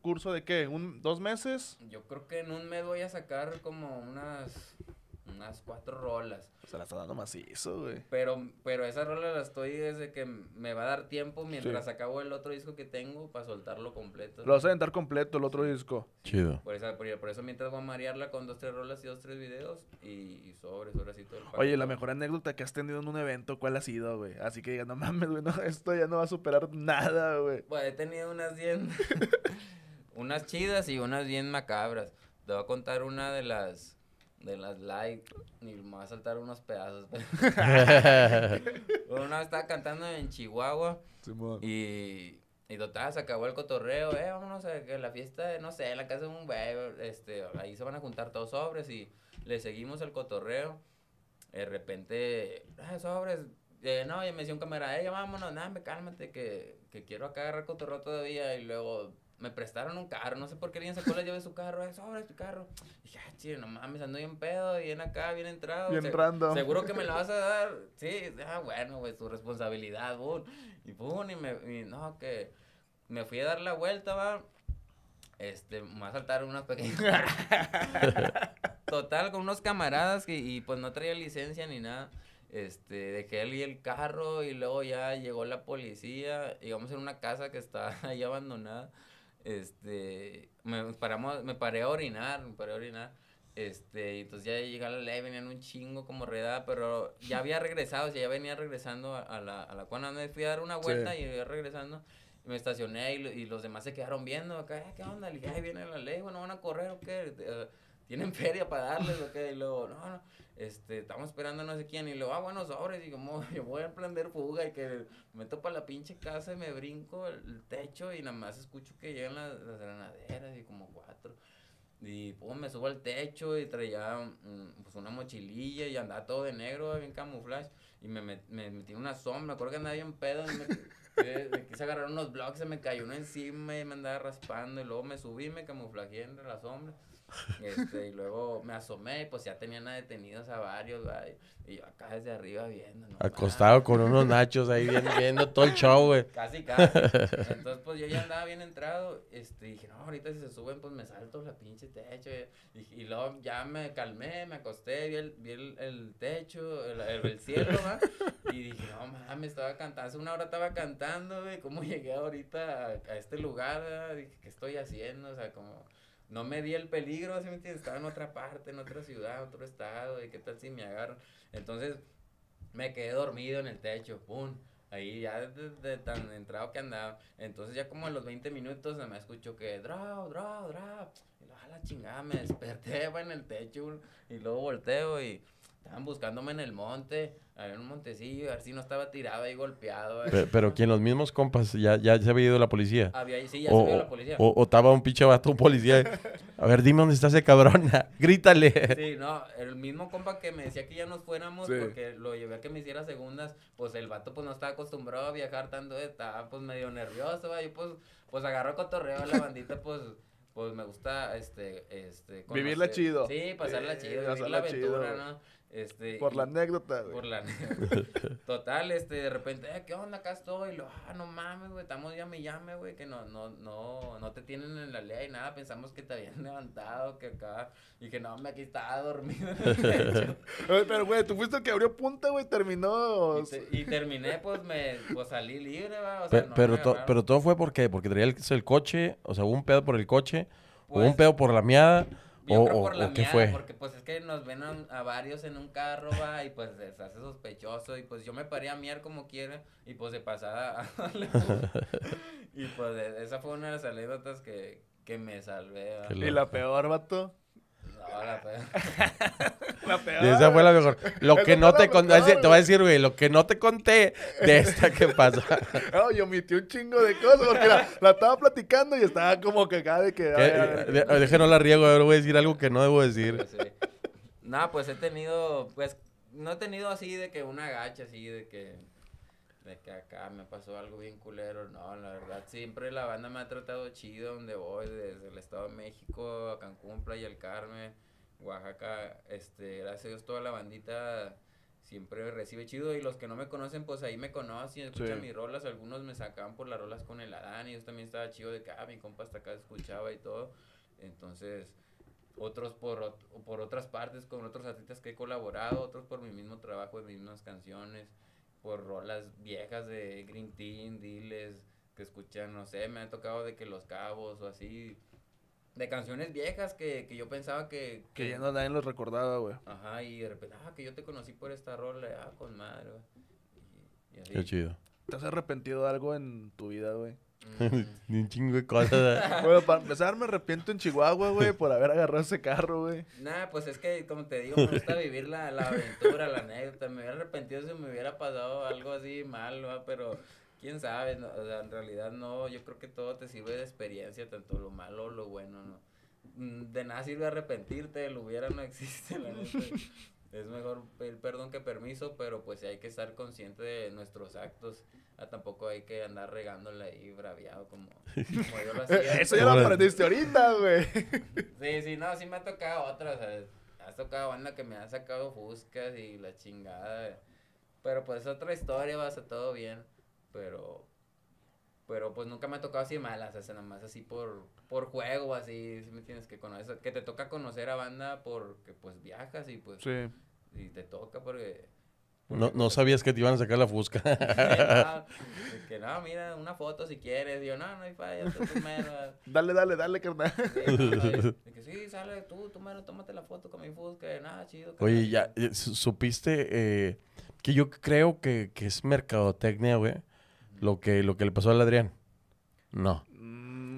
curso de qué, un dos meses. Yo creo que en un mes voy a sacar como unas, unas cuatro rolas. O sea, la estás dando macizo, güey. Pero, pero esa rola la estoy desde que me va a dar tiempo mientras Sí. acabo el otro disco que tengo para soltarlo completo. Lo vas a aventar completo el otro disco. Chido. Por, esa, por, por eso mientras voy a marearla con dos, tres rolas y dos, tres videos y, y sobres, ahora sí todo el Oye, la mejor anécdota que has tenido en un evento, ¿cuál ha sido, güey? Así que diga, no mames, güey, no, esto ya no va a superar nada, güey. Pues he tenido unas bien. unas chidas y unas bien macabras. Te voy a contar una de las. De las like. Ni me va a saltar unos pedazos. una vez estaba cantando en Chihuahua. Y. Y total, se acabó el cotorreo, eh, vámonos a que la fiesta, de, no sé, en la casa de un güey, este, ahí se van a juntar todos sobres y le seguimos el cotorreo. De repente, ah, sobres, eh, no, y me decía un cámara, eh, ya vámonos, nada, me cálmate, que, que quiero acá agarrar cotorreo todavía. Y luego me prestaron un carro, no sé por qué alguien sacó la llave de su carro, eh, sobres, tu carro. Y dije, ah, chile, no mames, ando bien pedo, bien acá, bien entrado. Bien se- random. Seguro que me la vas a dar. Sí, ah, bueno, güey, tu responsabilidad, boom. Y pum, y me, y no, que me fui a dar la vuelta, va. Este, me va a saltar unas pequeñas. Total, con unos camaradas que, y pues no traía licencia ni nada. Este, dejé ahí el carro y luego ya llegó la policía. Llegamos en una casa que está ahí abandonada. Este, me paramos, me paré a orinar, me paré a orinar. Este, y entonces ya llega la ley, venían un chingo como redada, pero ya había regresado, o sea, ya venía regresando a, a la, a la cuana, me fui a dar una vuelta y iba regresando, y me estacioné y, y los demás se quedaron viendo acá, "Eh, ¿qué onda? Le dije, ahí viene la ley, bueno, van a correr o qué, tienen feria para darles o qué, y luego, no, no, este, estamos esperando no sé quién, y luego, ah, bueno, sobres, y como, yo voy a emprender fuga, y que me meto para la pinche casa y me brinco el, techo, y nada más escucho que llegan las, las granaderas, y como cuatro. Y pum, me subo al techo y traía mm, pues una mochililla y andaba todo de negro, bien camuflaje. Y me, met- me metí en una sombra, me acuerdo que andaba bien pedo. Y me, me- me quise agarrar unos blocks, se me cayó uno encima y me andaba raspando. Y luego me subí, me camuflajeé entre la sombra. Este, y luego me asomé y pues ya tenían a detenidos a varios, ¿va? Y, yo acá desde arriba viendo. no Acostado con unos nachos ahí viendo, viendo todo el show, güey. Casi, casi. Entonces, pues yo ya andaba bien entrado. Este, dije, no, ahorita si se suben, pues me salto la pinche techo. Y, y luego ya me calmé, me acosté, vi el, vi el, el techo, el, el, el cielo, ¿va? Y dije, no mames, estaba cantando. Hace una hora estaba cantando, güey. ¿Cómo llegué ahorita a, a este lugar? ¿verdad? Dije, ¿qué estoy haciendo? O sea, como. No me di el peligro, ¿sí me entiendes? Estaba en otra parte, en otra ciudad, otro estado, y qué tal si me agarran. Entonces, me quedé dormido en el techo, pum. Ahí ya de, de tan entrado que andaba. Entonces ya como a los 20 minutos se me escuchó que draw, draw, draw. Y la chingada me desperté en el techo y luego volteo y estaban buscándome en el monte, había un montecillo, a ver si no estaba tirado ahí golpeado. Pe- Pero que en los mismos compas ya, ya se había ido la policía. Había sí, ya O, se vio la policía. o, o estaba un pinche vato, un policía. A ver, dime dónde está ese cabrón. Grítale. Sí, no, el mismo compa que me decía que ya nos fuéramos Sí. porque lo llevé a que me hiciera segundas, pues el vato pues no estaba acostumbrado a viajar tanto, estaba pues medio nervioso, ¿va? yo pues, pues agarro el cotorreo a la bandita, pues, pues me gusta, este, este, Vivirla chido. Sí, pasarla Eh, chido, vivir pasarla la aventura, chido. ¿no? Este, Por y- la anécdota, güey. por la Total, este, de repente, eh, ¿qué onda? Acá estoy. Y lo, ah, no mames, güey, estamos llame y llame, güey, que no, no, no, no te tienen en la ley y nada. Pensamos que te habían levantado, que acá. Y que no, me aquí estaba dormido Pero, güey, tú fuiste el que abrió punta, güey, terminó. Y, te- y terminé, pues, me, pues salí libre, va. O Pe- sea, no pero, me to- pero todo fue porque, porque traía el, el coche, o sea, hubo un pedo por el coche, hubo Pues, un pedo por la miada, Yo o, creo o- por la o qué fue. porque pues es que nos ven a, a varios en un carro, va, y pues se hace sospechoso, y pues yo me paré a miar como quiera, y pues de pasada, y pues e- esa fue una de las anécdotas que, que me salvé, va. Y la peor, vato. No, la La peor. Y esa fue la mejor. Lo que no te conté, te voy a decir, güey, lo que no te conté de esta que pasó. No, yo omití un chingo de cosas porque la, la estaba platicando y estaba como que acá de que. No la riego, ahora voy a decir algo que no debo decir. Sí. No, pues he tenido, pues, no he tenido así de que una gacha, así de que, de que acá me pasó algo bien culero, no, la verdad, siempre la banda me ha tratado chido donde voy, desde el Estado de México, a Cancún, Playa del Carmen, Oaxaca, este, gracias a Dios toda la bandita siempre recibe chido. Y los que no me conocen, pues ahí me conocen, escuchan Sí. mis rolas, algunos me sacaban por las rolas con el Adán y yo también estaba chido de que, ah, mi compa hasta acá escuchaba y todo, entonces otros por, por otras partes con otros artistas que he colaborado, otros por mi mismo trabajo mis mismas canciones, por rolas viejas de Green Tea, Diles, que escuchan, no sé, me han tocado de que Los Cabos o así, de canciones viejas que, que yo pensaba que... Que ya no nadie los recordaba, güey. Ajá, y de repente, ah, que yo te conocí por esta rola, ah, con madre, güey. Y, y así. Qué chido. ¿Te has arrepentido de algo en tu vida, güey? Ni un chingo de cosas. Bueno, para empezar, me arrepiento en Chihuahua, güey, por haber agarrado ese carro, güey. Nada, pues es que, como te digo, me gusta vivir la, la aventura, la anécdota. Me hubiera arrepentido si me hubiera pasado algo así mal, ¿va? pero quién sabe, no, o sea, en realidad no, yo creo que todo te sirve de experiencia, tanto lo malo o lo bueno, ¿no? Mm, De nada sirve arrepentirte, lo hubiera no existe, la neta. Es mejor pedir perdón que permiso, pero pues sí hay que estar consciente de nuestros actos. Ah, tampoco hay que andar regándola ahí braviado como, como yo lo hacía. Eso ya lo aprendiste ahorita, güey. Sí, sí, no, sí me ha tocado otras, o sea, has tocado banda que me han sacado fuscas y la chingada. Pero pues es otra historia, va a ser todo bien. Pero, pero pues nunca me ha tocado así malas, o sea, nada más así por, por juego, así, si me tienes que conocer, que te toca conocer a banda porque pues viajas y pues, Sí. y te toca porque... No, porque, no pues, sabías que te iban a sacar la fusca. no, que no, mira, una foto si quieres. Y yo, no, no hay falla, tú primero. Dale, dale, dale, carnal. Sí, que sí, sale tú, tú mero, tómate la foto con mi Fusca, nada, chido. Oye, carnal". ya, eh, su- supiste eh, que yo creo que, que es mercadotecnia, güey. Lo que, lo que le pasó al Adrián. No.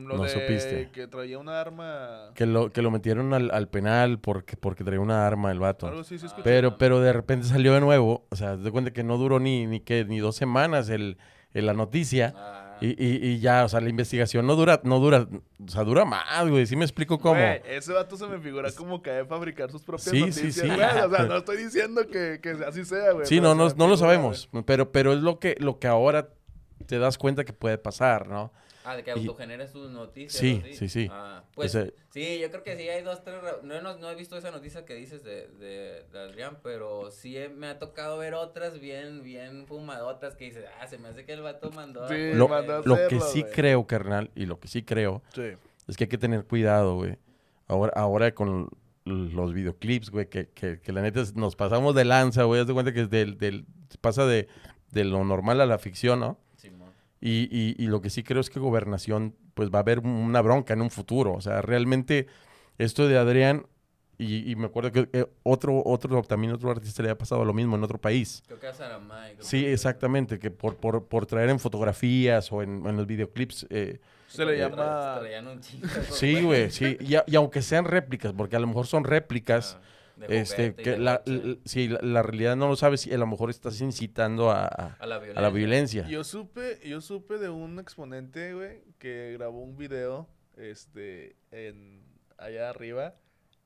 Lo No de supiste. que traía un arma. Que lo, que lo metieron al, al penal porque, porque traía una arma el vato. Así, sí escuché. Pero, pero de repente salió de nuevo. O sea, te das cuenta que no duró ni, ni, que, ni dos semanas el, el- la noticia. Ah, Y, y, y ya, o sea, la investigación no dura, no dura, o sea, dura más, güey. Sí me explico cómo. Güey, ese vato se me figura como que debe fabricar sus propias Sí, sí, noticias, sí. güey. O sea, no estoy diciendo que, que así sea, güey. Sí, no, no, me no lo sabemos, pero, pero es lo que, lo que ahora te das cuenta que puede pasar, ¿no? Ah, de que autogeneres tus noticias. Sí, ¿o sí, sí. Ah, pues sí, yo creo que sí hay dos, tres. No, no, no he visto esa noticia que dices de, de, de Adrián, pero sí he- me ha tocado ver otras bien, bien fumadotas que dices, ah, se me hace que el vato mandó. Sí, Lo, mandó lo que sí creo, carnal, y lo que sí creo, Sí. es que hay que tener cuidado, güey. Ahora, ahora con los videoclips, güey, que, que, que la neta es- nos pasamos de lanza, güey. Haz de cuenta que es del, del, pasa de, de lo normal a la ficción, ¿no? Y, y, y lo que sí creo es que gobernación, pues va a haber una bronca en un futuro. O sea, realmente esto de Adrián, y, y me acuerdo que eh, otro, otro, también otro artista le ha pasado lo mismo en otro país. Creo que a Saramay. creo Sí, que- exactamente, que por, por, por traer en fotografías o en, en los videoclips. eh, Se le llama... un chingo, sí, güey, sí. Y, a- y aunque sean réplicas, porque a lo mejor son réplicas, Ah, de este, que de la, sí, la, la realidad no lo sabes y a lo mejor estás incitando a, a- a la a violencia. la violencia. Yo supe, yo supe de un exponente, güey, que grabó un video, este, en allá arriba,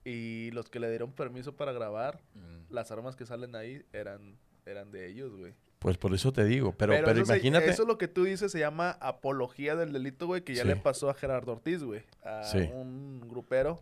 y los que le dieron permiso para grabar, Mm. las armas que salen ahí eran, eran de ellos, güey. Pues por eso te digo, pero, pero, eso se- imagínate. eso lo que tú dices se llama apología del delito, güey, que ya Sí. le pasó a Gerardo Ortiz, güey, a Sí. un grupero.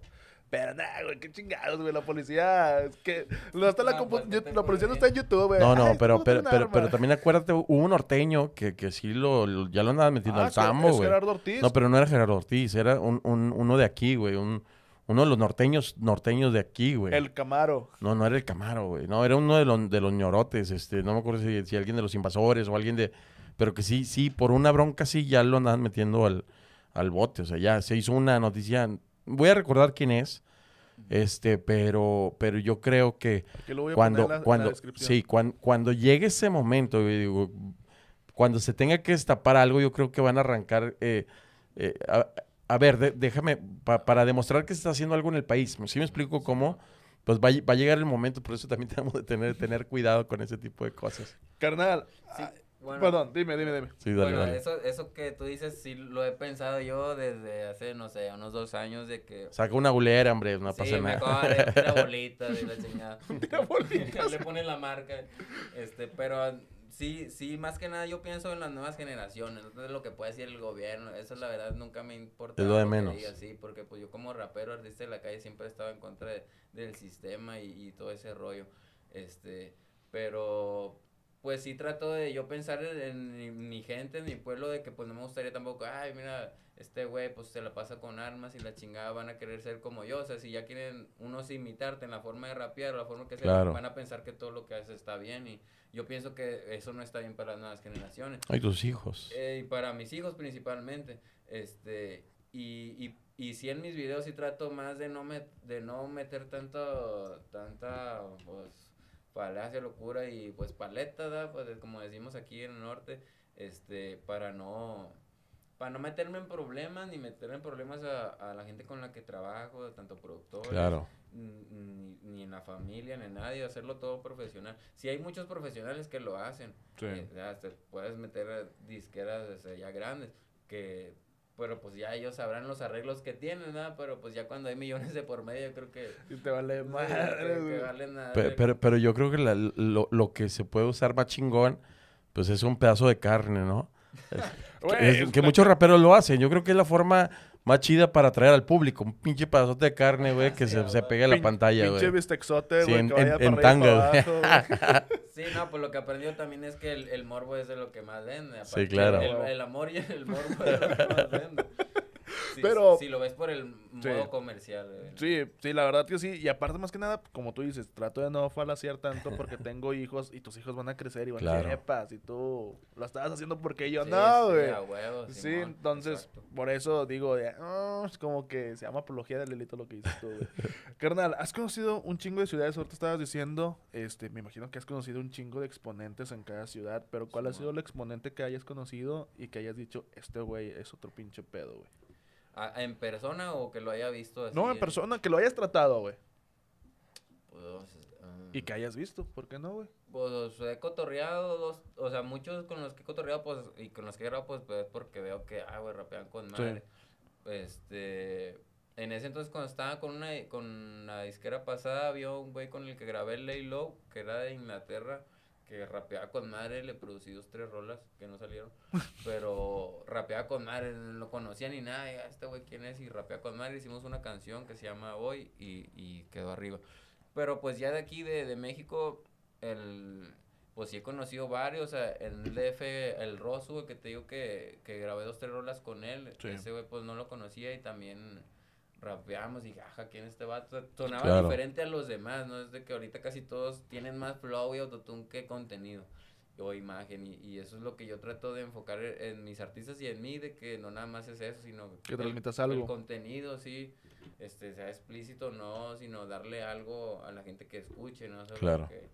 Pero nada, güey, qué chingados, güey, la policía, es que no está la, No, compu- pues, ¿qué yo- te la policía no está en YouTube, güey. No, no, Ay, pero, ¿cómo pero, pero, pero también acuérdate, hubo un norteño que, que sí lo, lo- ya lo andaban metiendo Ah, al es tambo, güey. Gerardo Ortiz. No, pero no era Gerardo Ortiz, era un, un- uno de aquí, güey. Un, uno de los norteños, norteños de aquí, güey. El Camaro. No, no era el Camaro, güey. No, era uno de los, de los ñorotes, este, no me acuerdo si, si alguien de los invasores o alguien de... Pero que sí, sí, por una bronca sí ya lo andaban metiendo al, al bote. O sea, ya se hizo una noticia... Voy a recordar quién es, este, pero, pero yo creo que Que lo voy a cuando, poner en la- en la cuando, descripción. sí, cuan- cuando llegue ese momento, digo, cuando se tenga que destapar algo, yo creo que van a arrancar. eh, eh, a, a ver, de- déjame, pa- para demostrar que se está haciendo algo en el país. ¿Sí me explico cómo? Pues va, va a llegar el momento, por eso también tenemos de tener, tener cuidado con ese tipo de cosas. Carnal. Sí, ah, bueno. Perdón, dime, dime, dime. Sí, dale, bueno, dale. Eso, eso que tú dices, sí lo he pensado yo desde hace, no sé, unos dos años de que... Saca una bulera, hombre, no sí, pasa nada. mejor, eh, tira bolitas y la chingada. Le ponen la marca. Este, pero sí, sí, más que nada yo pienso en las nuevas generaciones, no es lo que puede decir el gobierno, eso la verdad nunca me importa. Es lo de menos. sí, porque pues yo como rapero, artista de la calle siempre he estado en contra de- del sistema y, y todo ese rollo. Este, pero pues sí trato de yo pensar en, en mi, mi gente, en mi pueblo, de que pues no me gustaría tampoco, ay, mira, este güey pues se la pasa con armas y la chingada van a querer ser como yo, o sea, si ya quieren unos imitarte en la forma de rapear o la forma que sea, Claro. van a pensar que todo lo que haces está bien y yo pienso que eso no está bien para las nuevas generaciones. Ay, tus hijos. Eh, y para mis hijos principalmente, este, y, y, y sí en mis videos sí trato más de no, met- de no meter tanto, tanta, pues, falacia, locura y pues paleta, ¿da? pues como decimos aquí en el norte, este, para no, para no meterme en problemas, ni meter en problemas a, a la gente con la que trabajo, tanto productores, Claro. ni, ni en la familia, ni en nadie, hacerlo todo profesional. Si hay muchos profesionales que lo hacen, Sí. eh, puedes meter a disqueras ya grandes, que, pero pues ya ellos sabrán los arreglos que tienen, ¿verdad? Pero pues ya cuando hay millones de por medio, yo creo que... Y te vale sí, madre, que- valen nada. Pe- Pero, pero, yo creo que la- lo, lo que se puede usar más chingón, pues es un pedazo de carne, ¿no? Es que muchos raperos lo hacen. Yo creo que es la forma más chida para atraer al público. Un pinche pedazote de carne, güey, que se, se pegue a la pantalla, Pinche güey. bistexote, Sí, güey, en- que vaya en- para en tanga, güey. Sí, no, pues lo que aprendió también es que el, el morbo es de lo que más vende. Sí, claro. El, el amor y el morbo es de lo que más vende. Sí, Pero- Si lo ves por el Sí. modo comercial. güey. Sí, sí, la verdad que sí. Y aparte, más que nada, como tú dices, trato de no falaciar tanto porque tengo hijos y tus hijos van a crecer y van a Claro. ser epas y tú lo estabas haciendo porque yo Sí, no, sí, güey. a Sí, Simón, entonces, exacto. por eso digo, de, "Ah", es como que se llama apología del delito lo que dices tú, güey. Carnal, has conocido un chingo de ciudades, ahorita estabas diciendo, este, me imagino que has conocido un chingo de exponentes en cada ciudad, pero ¿cuál ha sido el exponente que hayas conocido y que hayas dicho, este güey es otro pinche pedo, güey? ¿A- ¿En persona o que lo haya visto así? No, en persona, que lo hayas tratado, güey. Pues, ah, Y que hayas visto, ¿por qué no, güey? Pues he cotorreado dos, o sea, muchos con los que he cotorreado, pues, y con los que he grabado, pues, pues, porque veo que, ah, güey, rapean con madre. Este, en ese entonces cuando estaba con una, con la disquera pasada, había un güey con el que grabé Lay Low, que era de Inglaterra, que rapeaba con madre, le producí dos, tres rolas que no salieron, pero rapeaba con madre, no lo conocía ni nada, y, "Ah, este güey quién es, y rapeaba con madre, hicimos una canción que se llama Hoy, y, y quedó arriba. Pero pues ya de aquí, de, de México, el, pues sí he conocido varios, o sea, en el DF, el Rosu, que te digo que, que grabé dos, tres rolas con él, Sí. ese güey pues no lo conocía y también rapeamos y dije, ajá, ¿quién es este vato? Sonaba Claro. diferente a los demás, ¿no? Es de que ahorita casi todos tienen más flow y autotune que contenido o imagen y, y eso es lo que yo trato de enfocar e- en mis artistas y en mí, de que no nada más es eso, sino Que el- transmitas El algo. contenido, sí, este, sea explícito o no, sino darle algo a la gente que escuche, ¿no? O sea, Claro. que-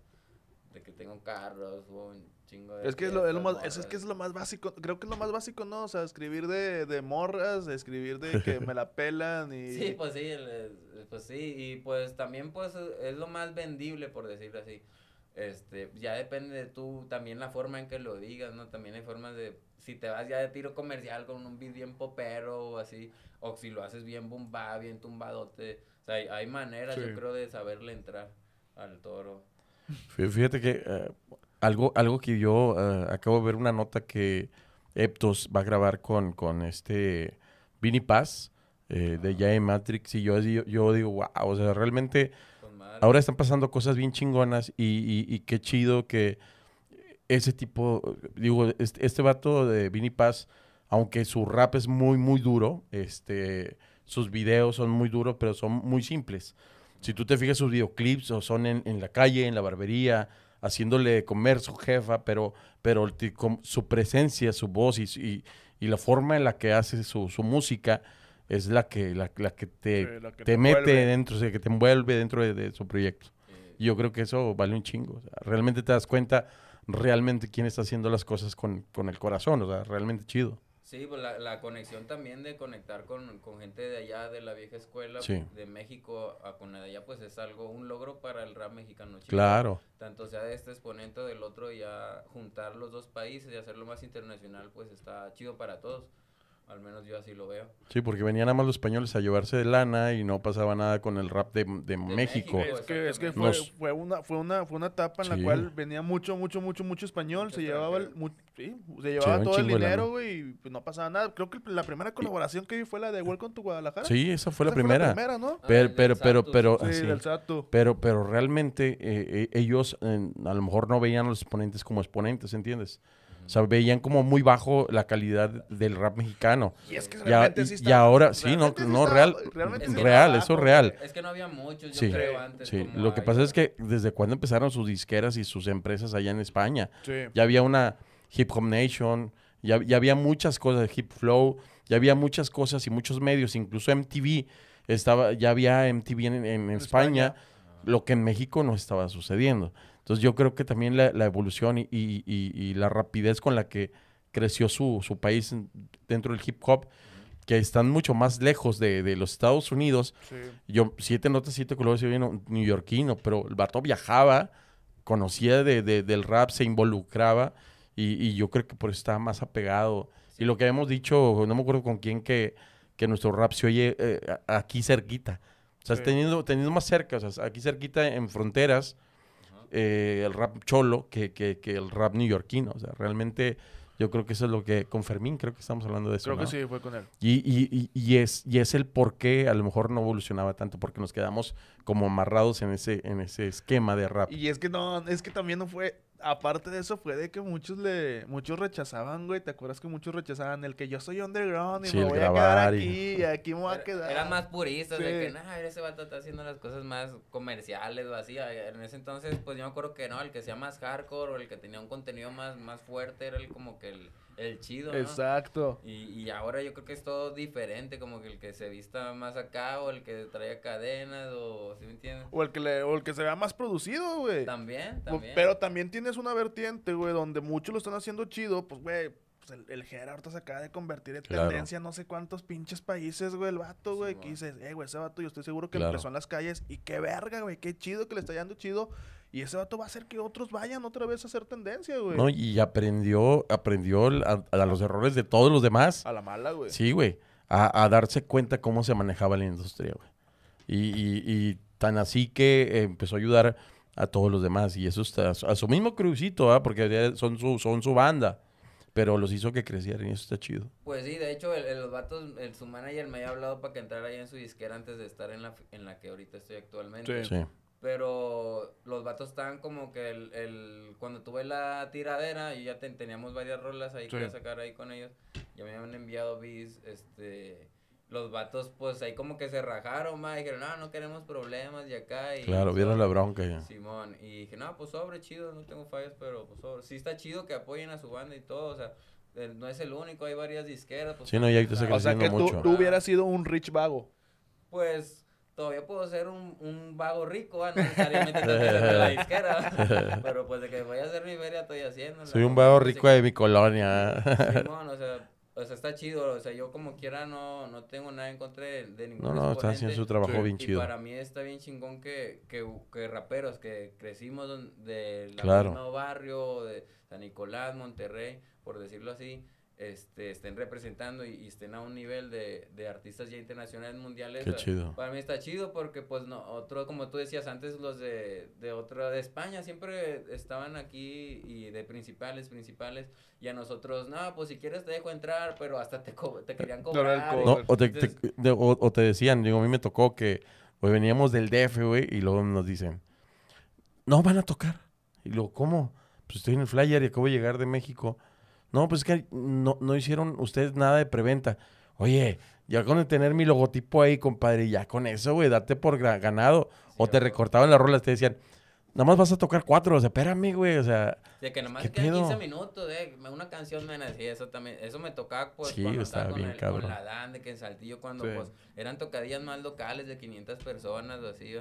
de que tenga un carro, o un chingo de... Es que es lo, es lo más, fiestas, es, es que es lo más básico, creo que es lo más básico, ¿no? O sea, escribir de, de morras, de escribir de que me la pelan y... Sí, pues sí, pues sí, y pues también pues es lo más vendible, por decirlo así. Este, ya depende de tú, también la forma en que lo digas, ¿no? También hay formas de, si te vas ya de tiro comercial con un beat bien popero o así, o si lo haces bien bomba, bien tumbadote, o sea, hay, hay maneras, Sí. yo creo, de saberle entrar al toro. Fí- Fíjate que eh, algo, algo que yo eh, acabo de ver una nota que Eptos va a grabar con, con este Vinny Paz eh, de Jay Matrix y yo, yo, yo digo, wow, o sea, realmente ahora están pasando cosas bien chingonas y, y- y qué chido que ese tipo, digo, este, este vato de Vinny Paz, aunque su rap es muy, muy duro, este, sus videos son muy duros, pero son muy simples. Si tú te fijas, sus videoclips o son en, en la calle, en la barbería, haciéndole comer su jefa, pero, pero su presencia, su voz y, y- y la forma en la que hace su, su música es la que, la, la que te, Sí, la que te te mete envuelve. dentro, o sea, que te envuelve dentro de, de su proyecto. Eh, Y yo creo que eso vale un chingo. o sea, realmente te das cuenta realmente quién está haciendo las cosas con, con el corazón, o sea, realmente chido. Sí, pues la, la conexión también de conectar con, con gente de allá, de la vieja escuela, Sí. de México a con allá, pues es algo, un logro para el rap mexicano. chido. Claro. Tanto sea de este exponente o del otro, ya juntar los dos países y hacerlo más internacional, pues está chido para todos. Al menos yo así lo veo. Sí, porque venían nada más los españoles a llevarse de lana y no pasaba nada con el rap de, de México. México. Es que, es que fue, Nos- fue una fue una fue una etapa en la cual venía mucho mucho mucho mucho español, Mucho se llevaba el, mu- sí, se llevaba todo el dinero, güey, y pues no pasaba nada. Creo que la primera colaboración que vi fue la de Welcome to Guadalajara. Sí, esa fue la Esa primera. la primera, ¿no? Ah, Pero, pero, pero, pero, Sí, así. del Sato. pero, pero realmente eh, eh, ellos eh, a lo mejor no veían a los exponentes como exponentes, ¿entiendes? O sea, veían como muy bajo la calidad del rap mexicano. Y es que Ya- realmente y- sí y está- ahora, sí, no, no, está- real, realmente Es que real, no eso real. Es que no había muchos, yo Sí, creo, antes. sí. como Lo que pasa es que desde cuando empezaron sus disqueras y sus empresas allá en España, Sí. ya había una Hip Hop Nation, ya, ya había muchas cosas, Hip Flow, ya había muchas cosas y muchos medios, incluso MTV, estaba, ya había MTV en, en España, lo que en México no estaba sucediendo. Entonces yo creo que también la, la evolución y, y- y- y la rapidez con la que creció su, su país en- dentro del hip hop, que están mucho más lejos de, de los Estados Unidos, Sí. yo, siete notas, siete colores, soy vino neoyorquino, pero el vato viajaba, conocía de, de- del rap, se involucraba y, y yo creo que por eso estaba más apegado. Y lo que habíamos dicho, no me acuerdo con quién, que, que nuestro rap se oye eh, aquí cerquita. O sea, Sí. teniendo, teniendo más cerca, o sea, aquí cerquita en fronteras. Eh, el rap cholo que, que, que el rap neoyorquino. O sea, realmente yo creo que eso es lo que, con Fermín creo que estamos hablando de eso. Creo que sí, fue con él. Y, y, y, y es, y es el por qué a lo mejor no evolucionaba tanto, porque nos quedamos como amarrados en ese, en ese esquema de rap. Y es que no, es que también no fue, aparte de eso, fue de que muchos le, muchos rechazaban, güey. ¿Te acuerdas que muchos rechazaban el que yo soy underground y Sí, me voy a quedar y- aquí y aquí me voy a quedar? Eran más puristas de que, nah, ese vato está haciendo las cosas más comerciales o así. En ese entonces, pues yo me acuerdo que no, el que sea más hardcore o el que tenía un contenido más, más fuerte era el como que el, el chido, ¿no? Exacto. Y, y ahora yo creo que es todo diferente, como que el que se vista más acá o el que trae cadenas o, ¿sí me entiendes? O el que le, o el que se vea más producido, güey. También, O- también. Pero también tienes una vertiente, güey, donde muchos lo están haciendo chido, pues, güey, pues el, el ahorita se acaba de convertir en Claro. tendencia en no sé cuántos pinches países, güey, el vato, güey. que dices, eh, güey, ese vato yo estoy seguro que Claro. empezó en las calles. Y qué verga, güey, qué chido que le está yendo chido. Y ese vato va a hacer que otros vayan otra vez a hacer tendencia, güey. No, y aprendió, aprendió a, a los errores de todos los demás. A la mala, güey. Sí, güey. A, a darse cuenta cómo se manejaba la industria, güey. Y, y- y tan así que eh, empezó a ayudar a todos los demás. Y eso está a su, mismo crucito, ¿ah? porque son su, son su banda. Pero los hizo que crecieran y eso está chido. Pues sí, de hecho, el, el- los vatos, el, su manager me había hablado para que entrara ahí en su disquera antes de estar en la, f- en la que ahorita estoy actualmente. Sí. Sí. Pero los vatos estaban como que el, el cuando tuve la tiradera, y ya ten- teníamos varias rolas ahí que Sí. iba a sacar ahí con ellos. Ya me habían enviado bis, este los vatos pues ahí como que se rajaron, más dijeron, "No, no queremos problemas y acá y Claro, vieron la sobre". bronca ya. Simón, y dije, no, pues sobre, chido, no tengo fallas, pero pues sobre. Sí está chido que apoyen a su banda y todo, o sea, el- no es el único, hay varias disqueras. Pues, Sí, no, y ahorita se también O sea creciendo que tú, mucho. tú hubieras sido un rich vago. Pues todavía puedo ser un, un vago rico, ¿va? no necesariamente tengo que ser de la disquera, pero pues de que voy a hacer mi feria estoy haciendo. Soy un vago rico de mi colonia. Simón, o sea, o sea, está chido, o sea, yo como quiera no, no tengo nada en contra de, de ningún No, no, está haciendo su trabajo bien Y chido. para mí está bien chingón que, que, que raperos que crecimos de la Claro. mismo barrio, de San Nicolás, Monterrey, por decirlo así, este, estén representando y, y estén a un nivel de, de artistas ya internacionales mundiales. Qué o sea, chido. Para mí está chido porque, pues, no, otro, como tú decías antes, los de, de otra, de España siempre estaban aquí y de principales, principales, y a nosotros, no, pues si quieres te dejo entrar, pero hasta te, co- te querían Cobrar. No, o te, te- Entonces- de- o- o te decían, digo, a mí me tocó que hoy veníamos del DF, güey, y luego nos dicen, no van a tocar. Y luego, ¿cómo? Pues estoy en el flyer y acabo de llegar de México. No, pues es que no, no hicieron ustedes nada de preventa. Oye, ya con el tener mi logotipo ahí, compadre, ya con eso, güey, date por ganado. o te recortaban las rolas, te decían, nada más vas a tocar cuatro, o sea, espérame, güey, o sea, De que nomás ¿Qué quedan pedo? 15 minutos, eh, una canción me decía eso también, eso me tocaba pues Sí, cuando estaba con, bien el- cabrón. con la Dan, de que en Saltillo cuando Sí. pues eran tocadillas más locales de 500 personas o así,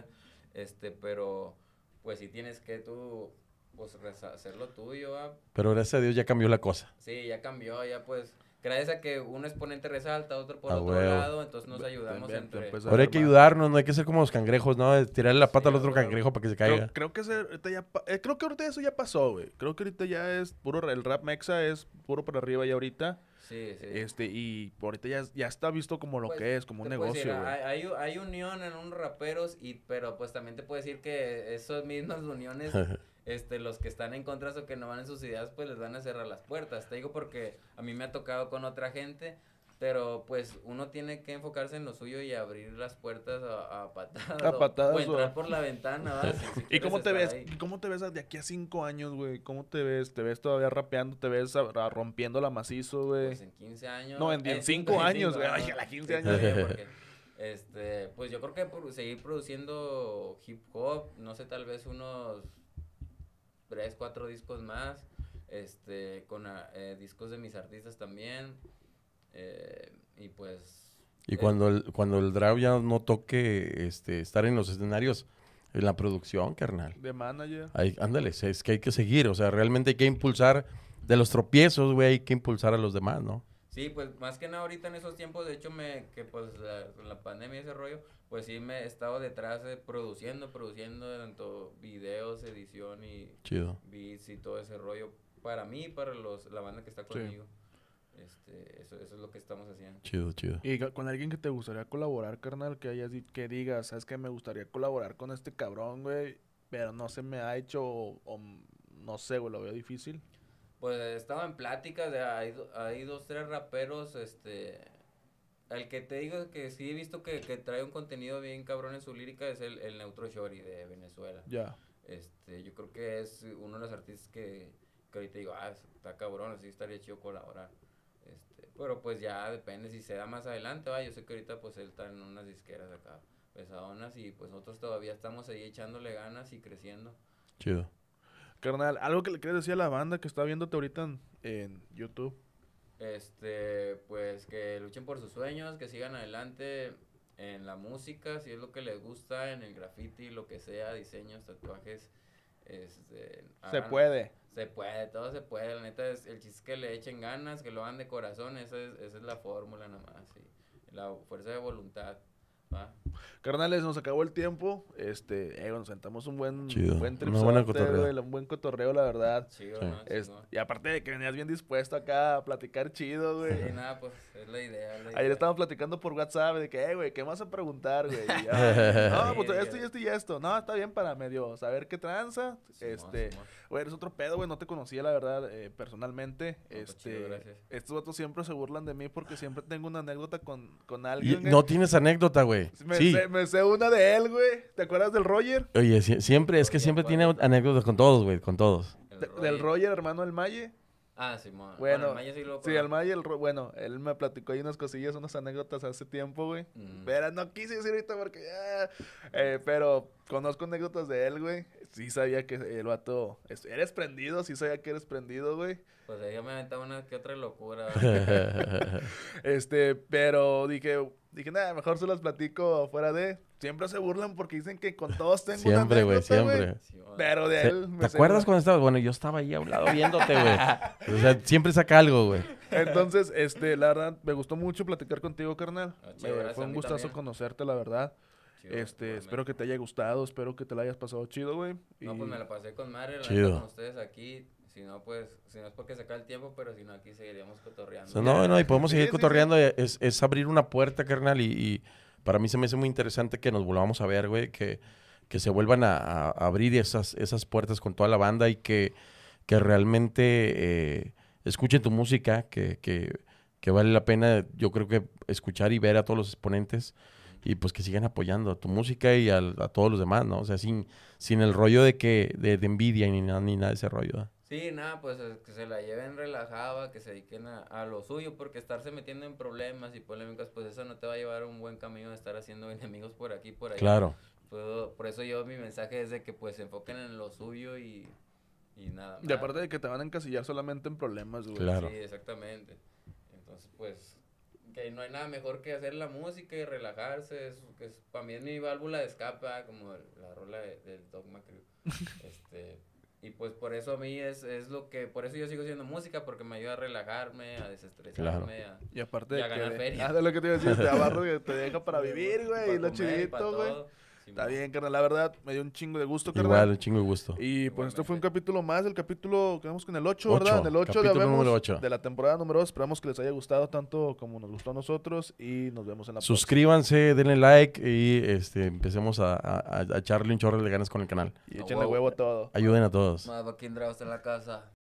este, pero pues sí tienes que tú pues hacer lo tuyo, ¿va? pero gracias a Dios ya cambió la cosa. sí, ya cambió, ya pues gracias a que un exponente resalta, otro por A otro huevo. lado, entonces nos ayudamos También, entre... pues, Ahora hay que ayudarnos, no hay que ser como los cangrejos, ¿no? Tirarle la pata Sí, al otro cangrejo para que se caiga. Creo, creo que ese ahorita ya pa- eh, creo que ahorita eso ya pasó, güey. Creo que ahorita ya es puro el rap mexa es puro para arriba ya ahorita. Sí, sí. Este y ahorita ya, ya está visto como lo Pues, que es, como un negocio, decir, hay, hay unión en unos raperos, y, pero pues también te puedo decir que esas mismas uniones, este, los que están en contra o que no van en sus ideas, pues les van a cerrar las puertas. Te digo porque a mí me ha tocado con otra gente, pero pues uno tiene que enfocarse en lo suyo y abrir las puertas a, a patadas. A patadas, O entrar o- por la ventana, ¿va? Si- si ¿Y cómo te ves? ahí. ¿Cómo te ves de aquí a cinco años, güey? ¿Cómo te ves? ¿Te ves todavía rapeando? ¿Te ves rompiendo la macizo, güey? Pues en 15 años. No, en eh, 10, cinco- cinco años, güey. Ay, a la 15 Sí, años. porque, este, pues yo creo que por seguir produciendo hip hop, no sé, tal vez unos 3, 4 discos más, este, con ah, eh, discos de mis artistas también, eh, y pues... Y eh, cuando el, cuando el draw ya no toque este, estar en los escenarios, en la producción, carnal. De manager. Ahí, ándale, es- es que hay que seguir, o sea, realmente hay que impulsar de los tropiezos, güey, hay que impulsar a los demás, ¿no? Sí, pues más que nada ahorita en esos tiempos, de hecho, me, que pues la, con la pandemia y ese rollo, pues sí me he estado detrás de produciendo, produciendo tanto videos, edición y Chido. beats y todo ese rollo para mí y para los, la banda que está Sí. conmigo. Este, eso, eso es lo que estamos haciendo. Chido, chido. Y con alguien que te gustaría colaborar, carnal, que hayas que digas, sabes que me gustaría colaborar con este cabrón, güey, pero no se me ha hecho o, o no sé, güey, lo veo difícil. Pues he estado en pláticas, de, hay, hay dos, tres raperos, este... El que te digo que sí he visto que, que trae un contenido bien cabrón en su lírica es el, el Neutro Shorty de Venezuela. Ya. Este, yo creo que es uno de los artistas que, que ahorita digo, ah, está cabrón, así estaría chido colaborar. Este, pero pues ya depende si se da más adelante, va. Yo sé que ahorita pues él está en unas disqueras acá pesadonas y pues nosotros todavía estamos ahí echándole ganas y creciendo. Chido. Carnal, algo que le quieres decir a la banda que está viéndote ahorita en, en YouTube. Este, pues que luchen por sus sueños, que sigan adelante en la música, si es lo que les gusta, en el graffiti, lo que sea, diseños, tatuajes. Este, Se puede. Se puede, todo se puede. La neta, es, el chiste es que le echen ganas, que lo hagan de corazón. Esa es, esa es la fórmula nomás. sí. La fuerza de voluntad. ¿va? Carnales, nos acabó el tiempo. Este, eh, nos sentamos un buen, Chido. buen Una buena tripsote, cotorreo. güey, un buen cotorreo, la verdad. Chido, Sí. ¿no? Es- y aparte de que venías bien dispuesto acá a platicar chido, güey. Sí, nada, pues es la idea. es la Ayer idea. estábamos platicando por WhatsApp de que, eh, güey, ¿qué vas a preguntar, güey? Y ya, no, pues Sí, esto y esto y esto. No, está bien para medio saber qué tranza. Este, Simón. güey, eres otro pedo, güey. No te conocía, la verdad, eh, personalmente. pues, este, chido, estos vatos siempre se burlan de mí porque siempre tengo una anécdota con, con alguien. no tienes anécdota, güey. me, Sí. sé, me sé una de él, güey. ¿Te acuerdas del Roger? Oye, sie- siempre, es que siempre tiene anécdotas con todos, güey, con todos. Del Roger, hermano del Maye. Ah, Simón. Bueno, el Maya sí lo Sí, el Maye, el Ro- bueno, él me platicó ahí unas cosillas, unas anécdotas hace tiempo, güey. Mm. Pero no quise decir ahorita porque ya. eh, pero conozco anécdotas de él, güey. Sí sabía que el vato. es- Eres prendido, sí sabía que eres prendido, güey. Pues ahí yo me aventaba una que otra locura. Este, pero dije, dije, nada, mejor se las platico fuera de. Siempre se burlan porque dicen que con todos tengo una siempre, güey, anécdota, siempre. Simón. Pero de Se- él. me ¿Te sé acuerdas una. cuando estabas? Bueno, yo estaba ahí a un lado viéndote, güey. O sea, siempre saca algo, güey. Entonces, este, la verdad, me gustó mucho platicar contigo, carnal. Ah, chido, Eh, fue un gustazo también. conocerte, la verdad. Chido, Este, espero que te haya gustado, espero que te la hayas pasado chido, güey. No, pues me la pasé con madre, la Chido. con ustedes aquí. Si no, pues, si no es porque se acaba el tiempo, pero si no, aquí seguiríamos cotorreando. no, no, y podemos Sí, seguir sí, sí. cotorreando. Es, es abrir una puerta, carnal, y, y para mí se me hace muy interesante que nos volvamos a ver, güey, que, que se vuelvan a, a abrir esas, esas puertas con toda la banda y que, que realmente eh, escuchen tu música, que, que, que vale la pena, yo creo que escuchar y ver a todos los exponentes y pues que sigan apoyando a tu música y al- a, todos los demás, ¿no? O sea, sin, sin el rollo de que de, de envidia ni nada, ni nada de ese rollo. ¿no? Sí, nada, pues que se la lleven relajada, que se dediquen a, a lo suyo, porque estarse metiendo en problemas y polémicas, pues eso no te va a llevar a un buen camino de estar haciendo enemigos por aquí, por allá. Claro. Puedo- por eso yo mi mensaje es de que pues se enfoquen en lo suyo y, y nada más. Y aparte de que te van a encasillar solamente en problemas, güey. Claro. Sí, exactamente. Entonces, pues, que no hay nada mejor que hacer la música y relajarse, es, que es, para mí es mi válvula de escape, ah, como el- la rola de- del Dogma Crew. este, y pues por eso a mí es, es lo que, por eso yo sigo haciendo música, porque me ayuda a relajarme, a desestresarme, a... Y aparte Y de a que... ganar de- feria. Ah, de lo que te iba a decir, te abarro que te deja para vivir, güey, y lo chidito, güey. Está bien, carnal, la verdad, me dio un chingo de gusto, carnal. Igual, un chingo de gusto. Y pues este fue un capítulo más, el capítulo, quedamos con el 8, Ocho, ¿verdad? En el 8 de, capítulo número ocho. de la temporada número 2. Esperamos que les haya gustado tanto como nos gustó a nosotros y nos vemos en la próxima. Suscríbanse, denle like y este, empecemos a, a- a echarle un chorro de ganas con el canal. Y échenle huevo. huevo a todo. Ayuden a todos. Más Draus en la casa.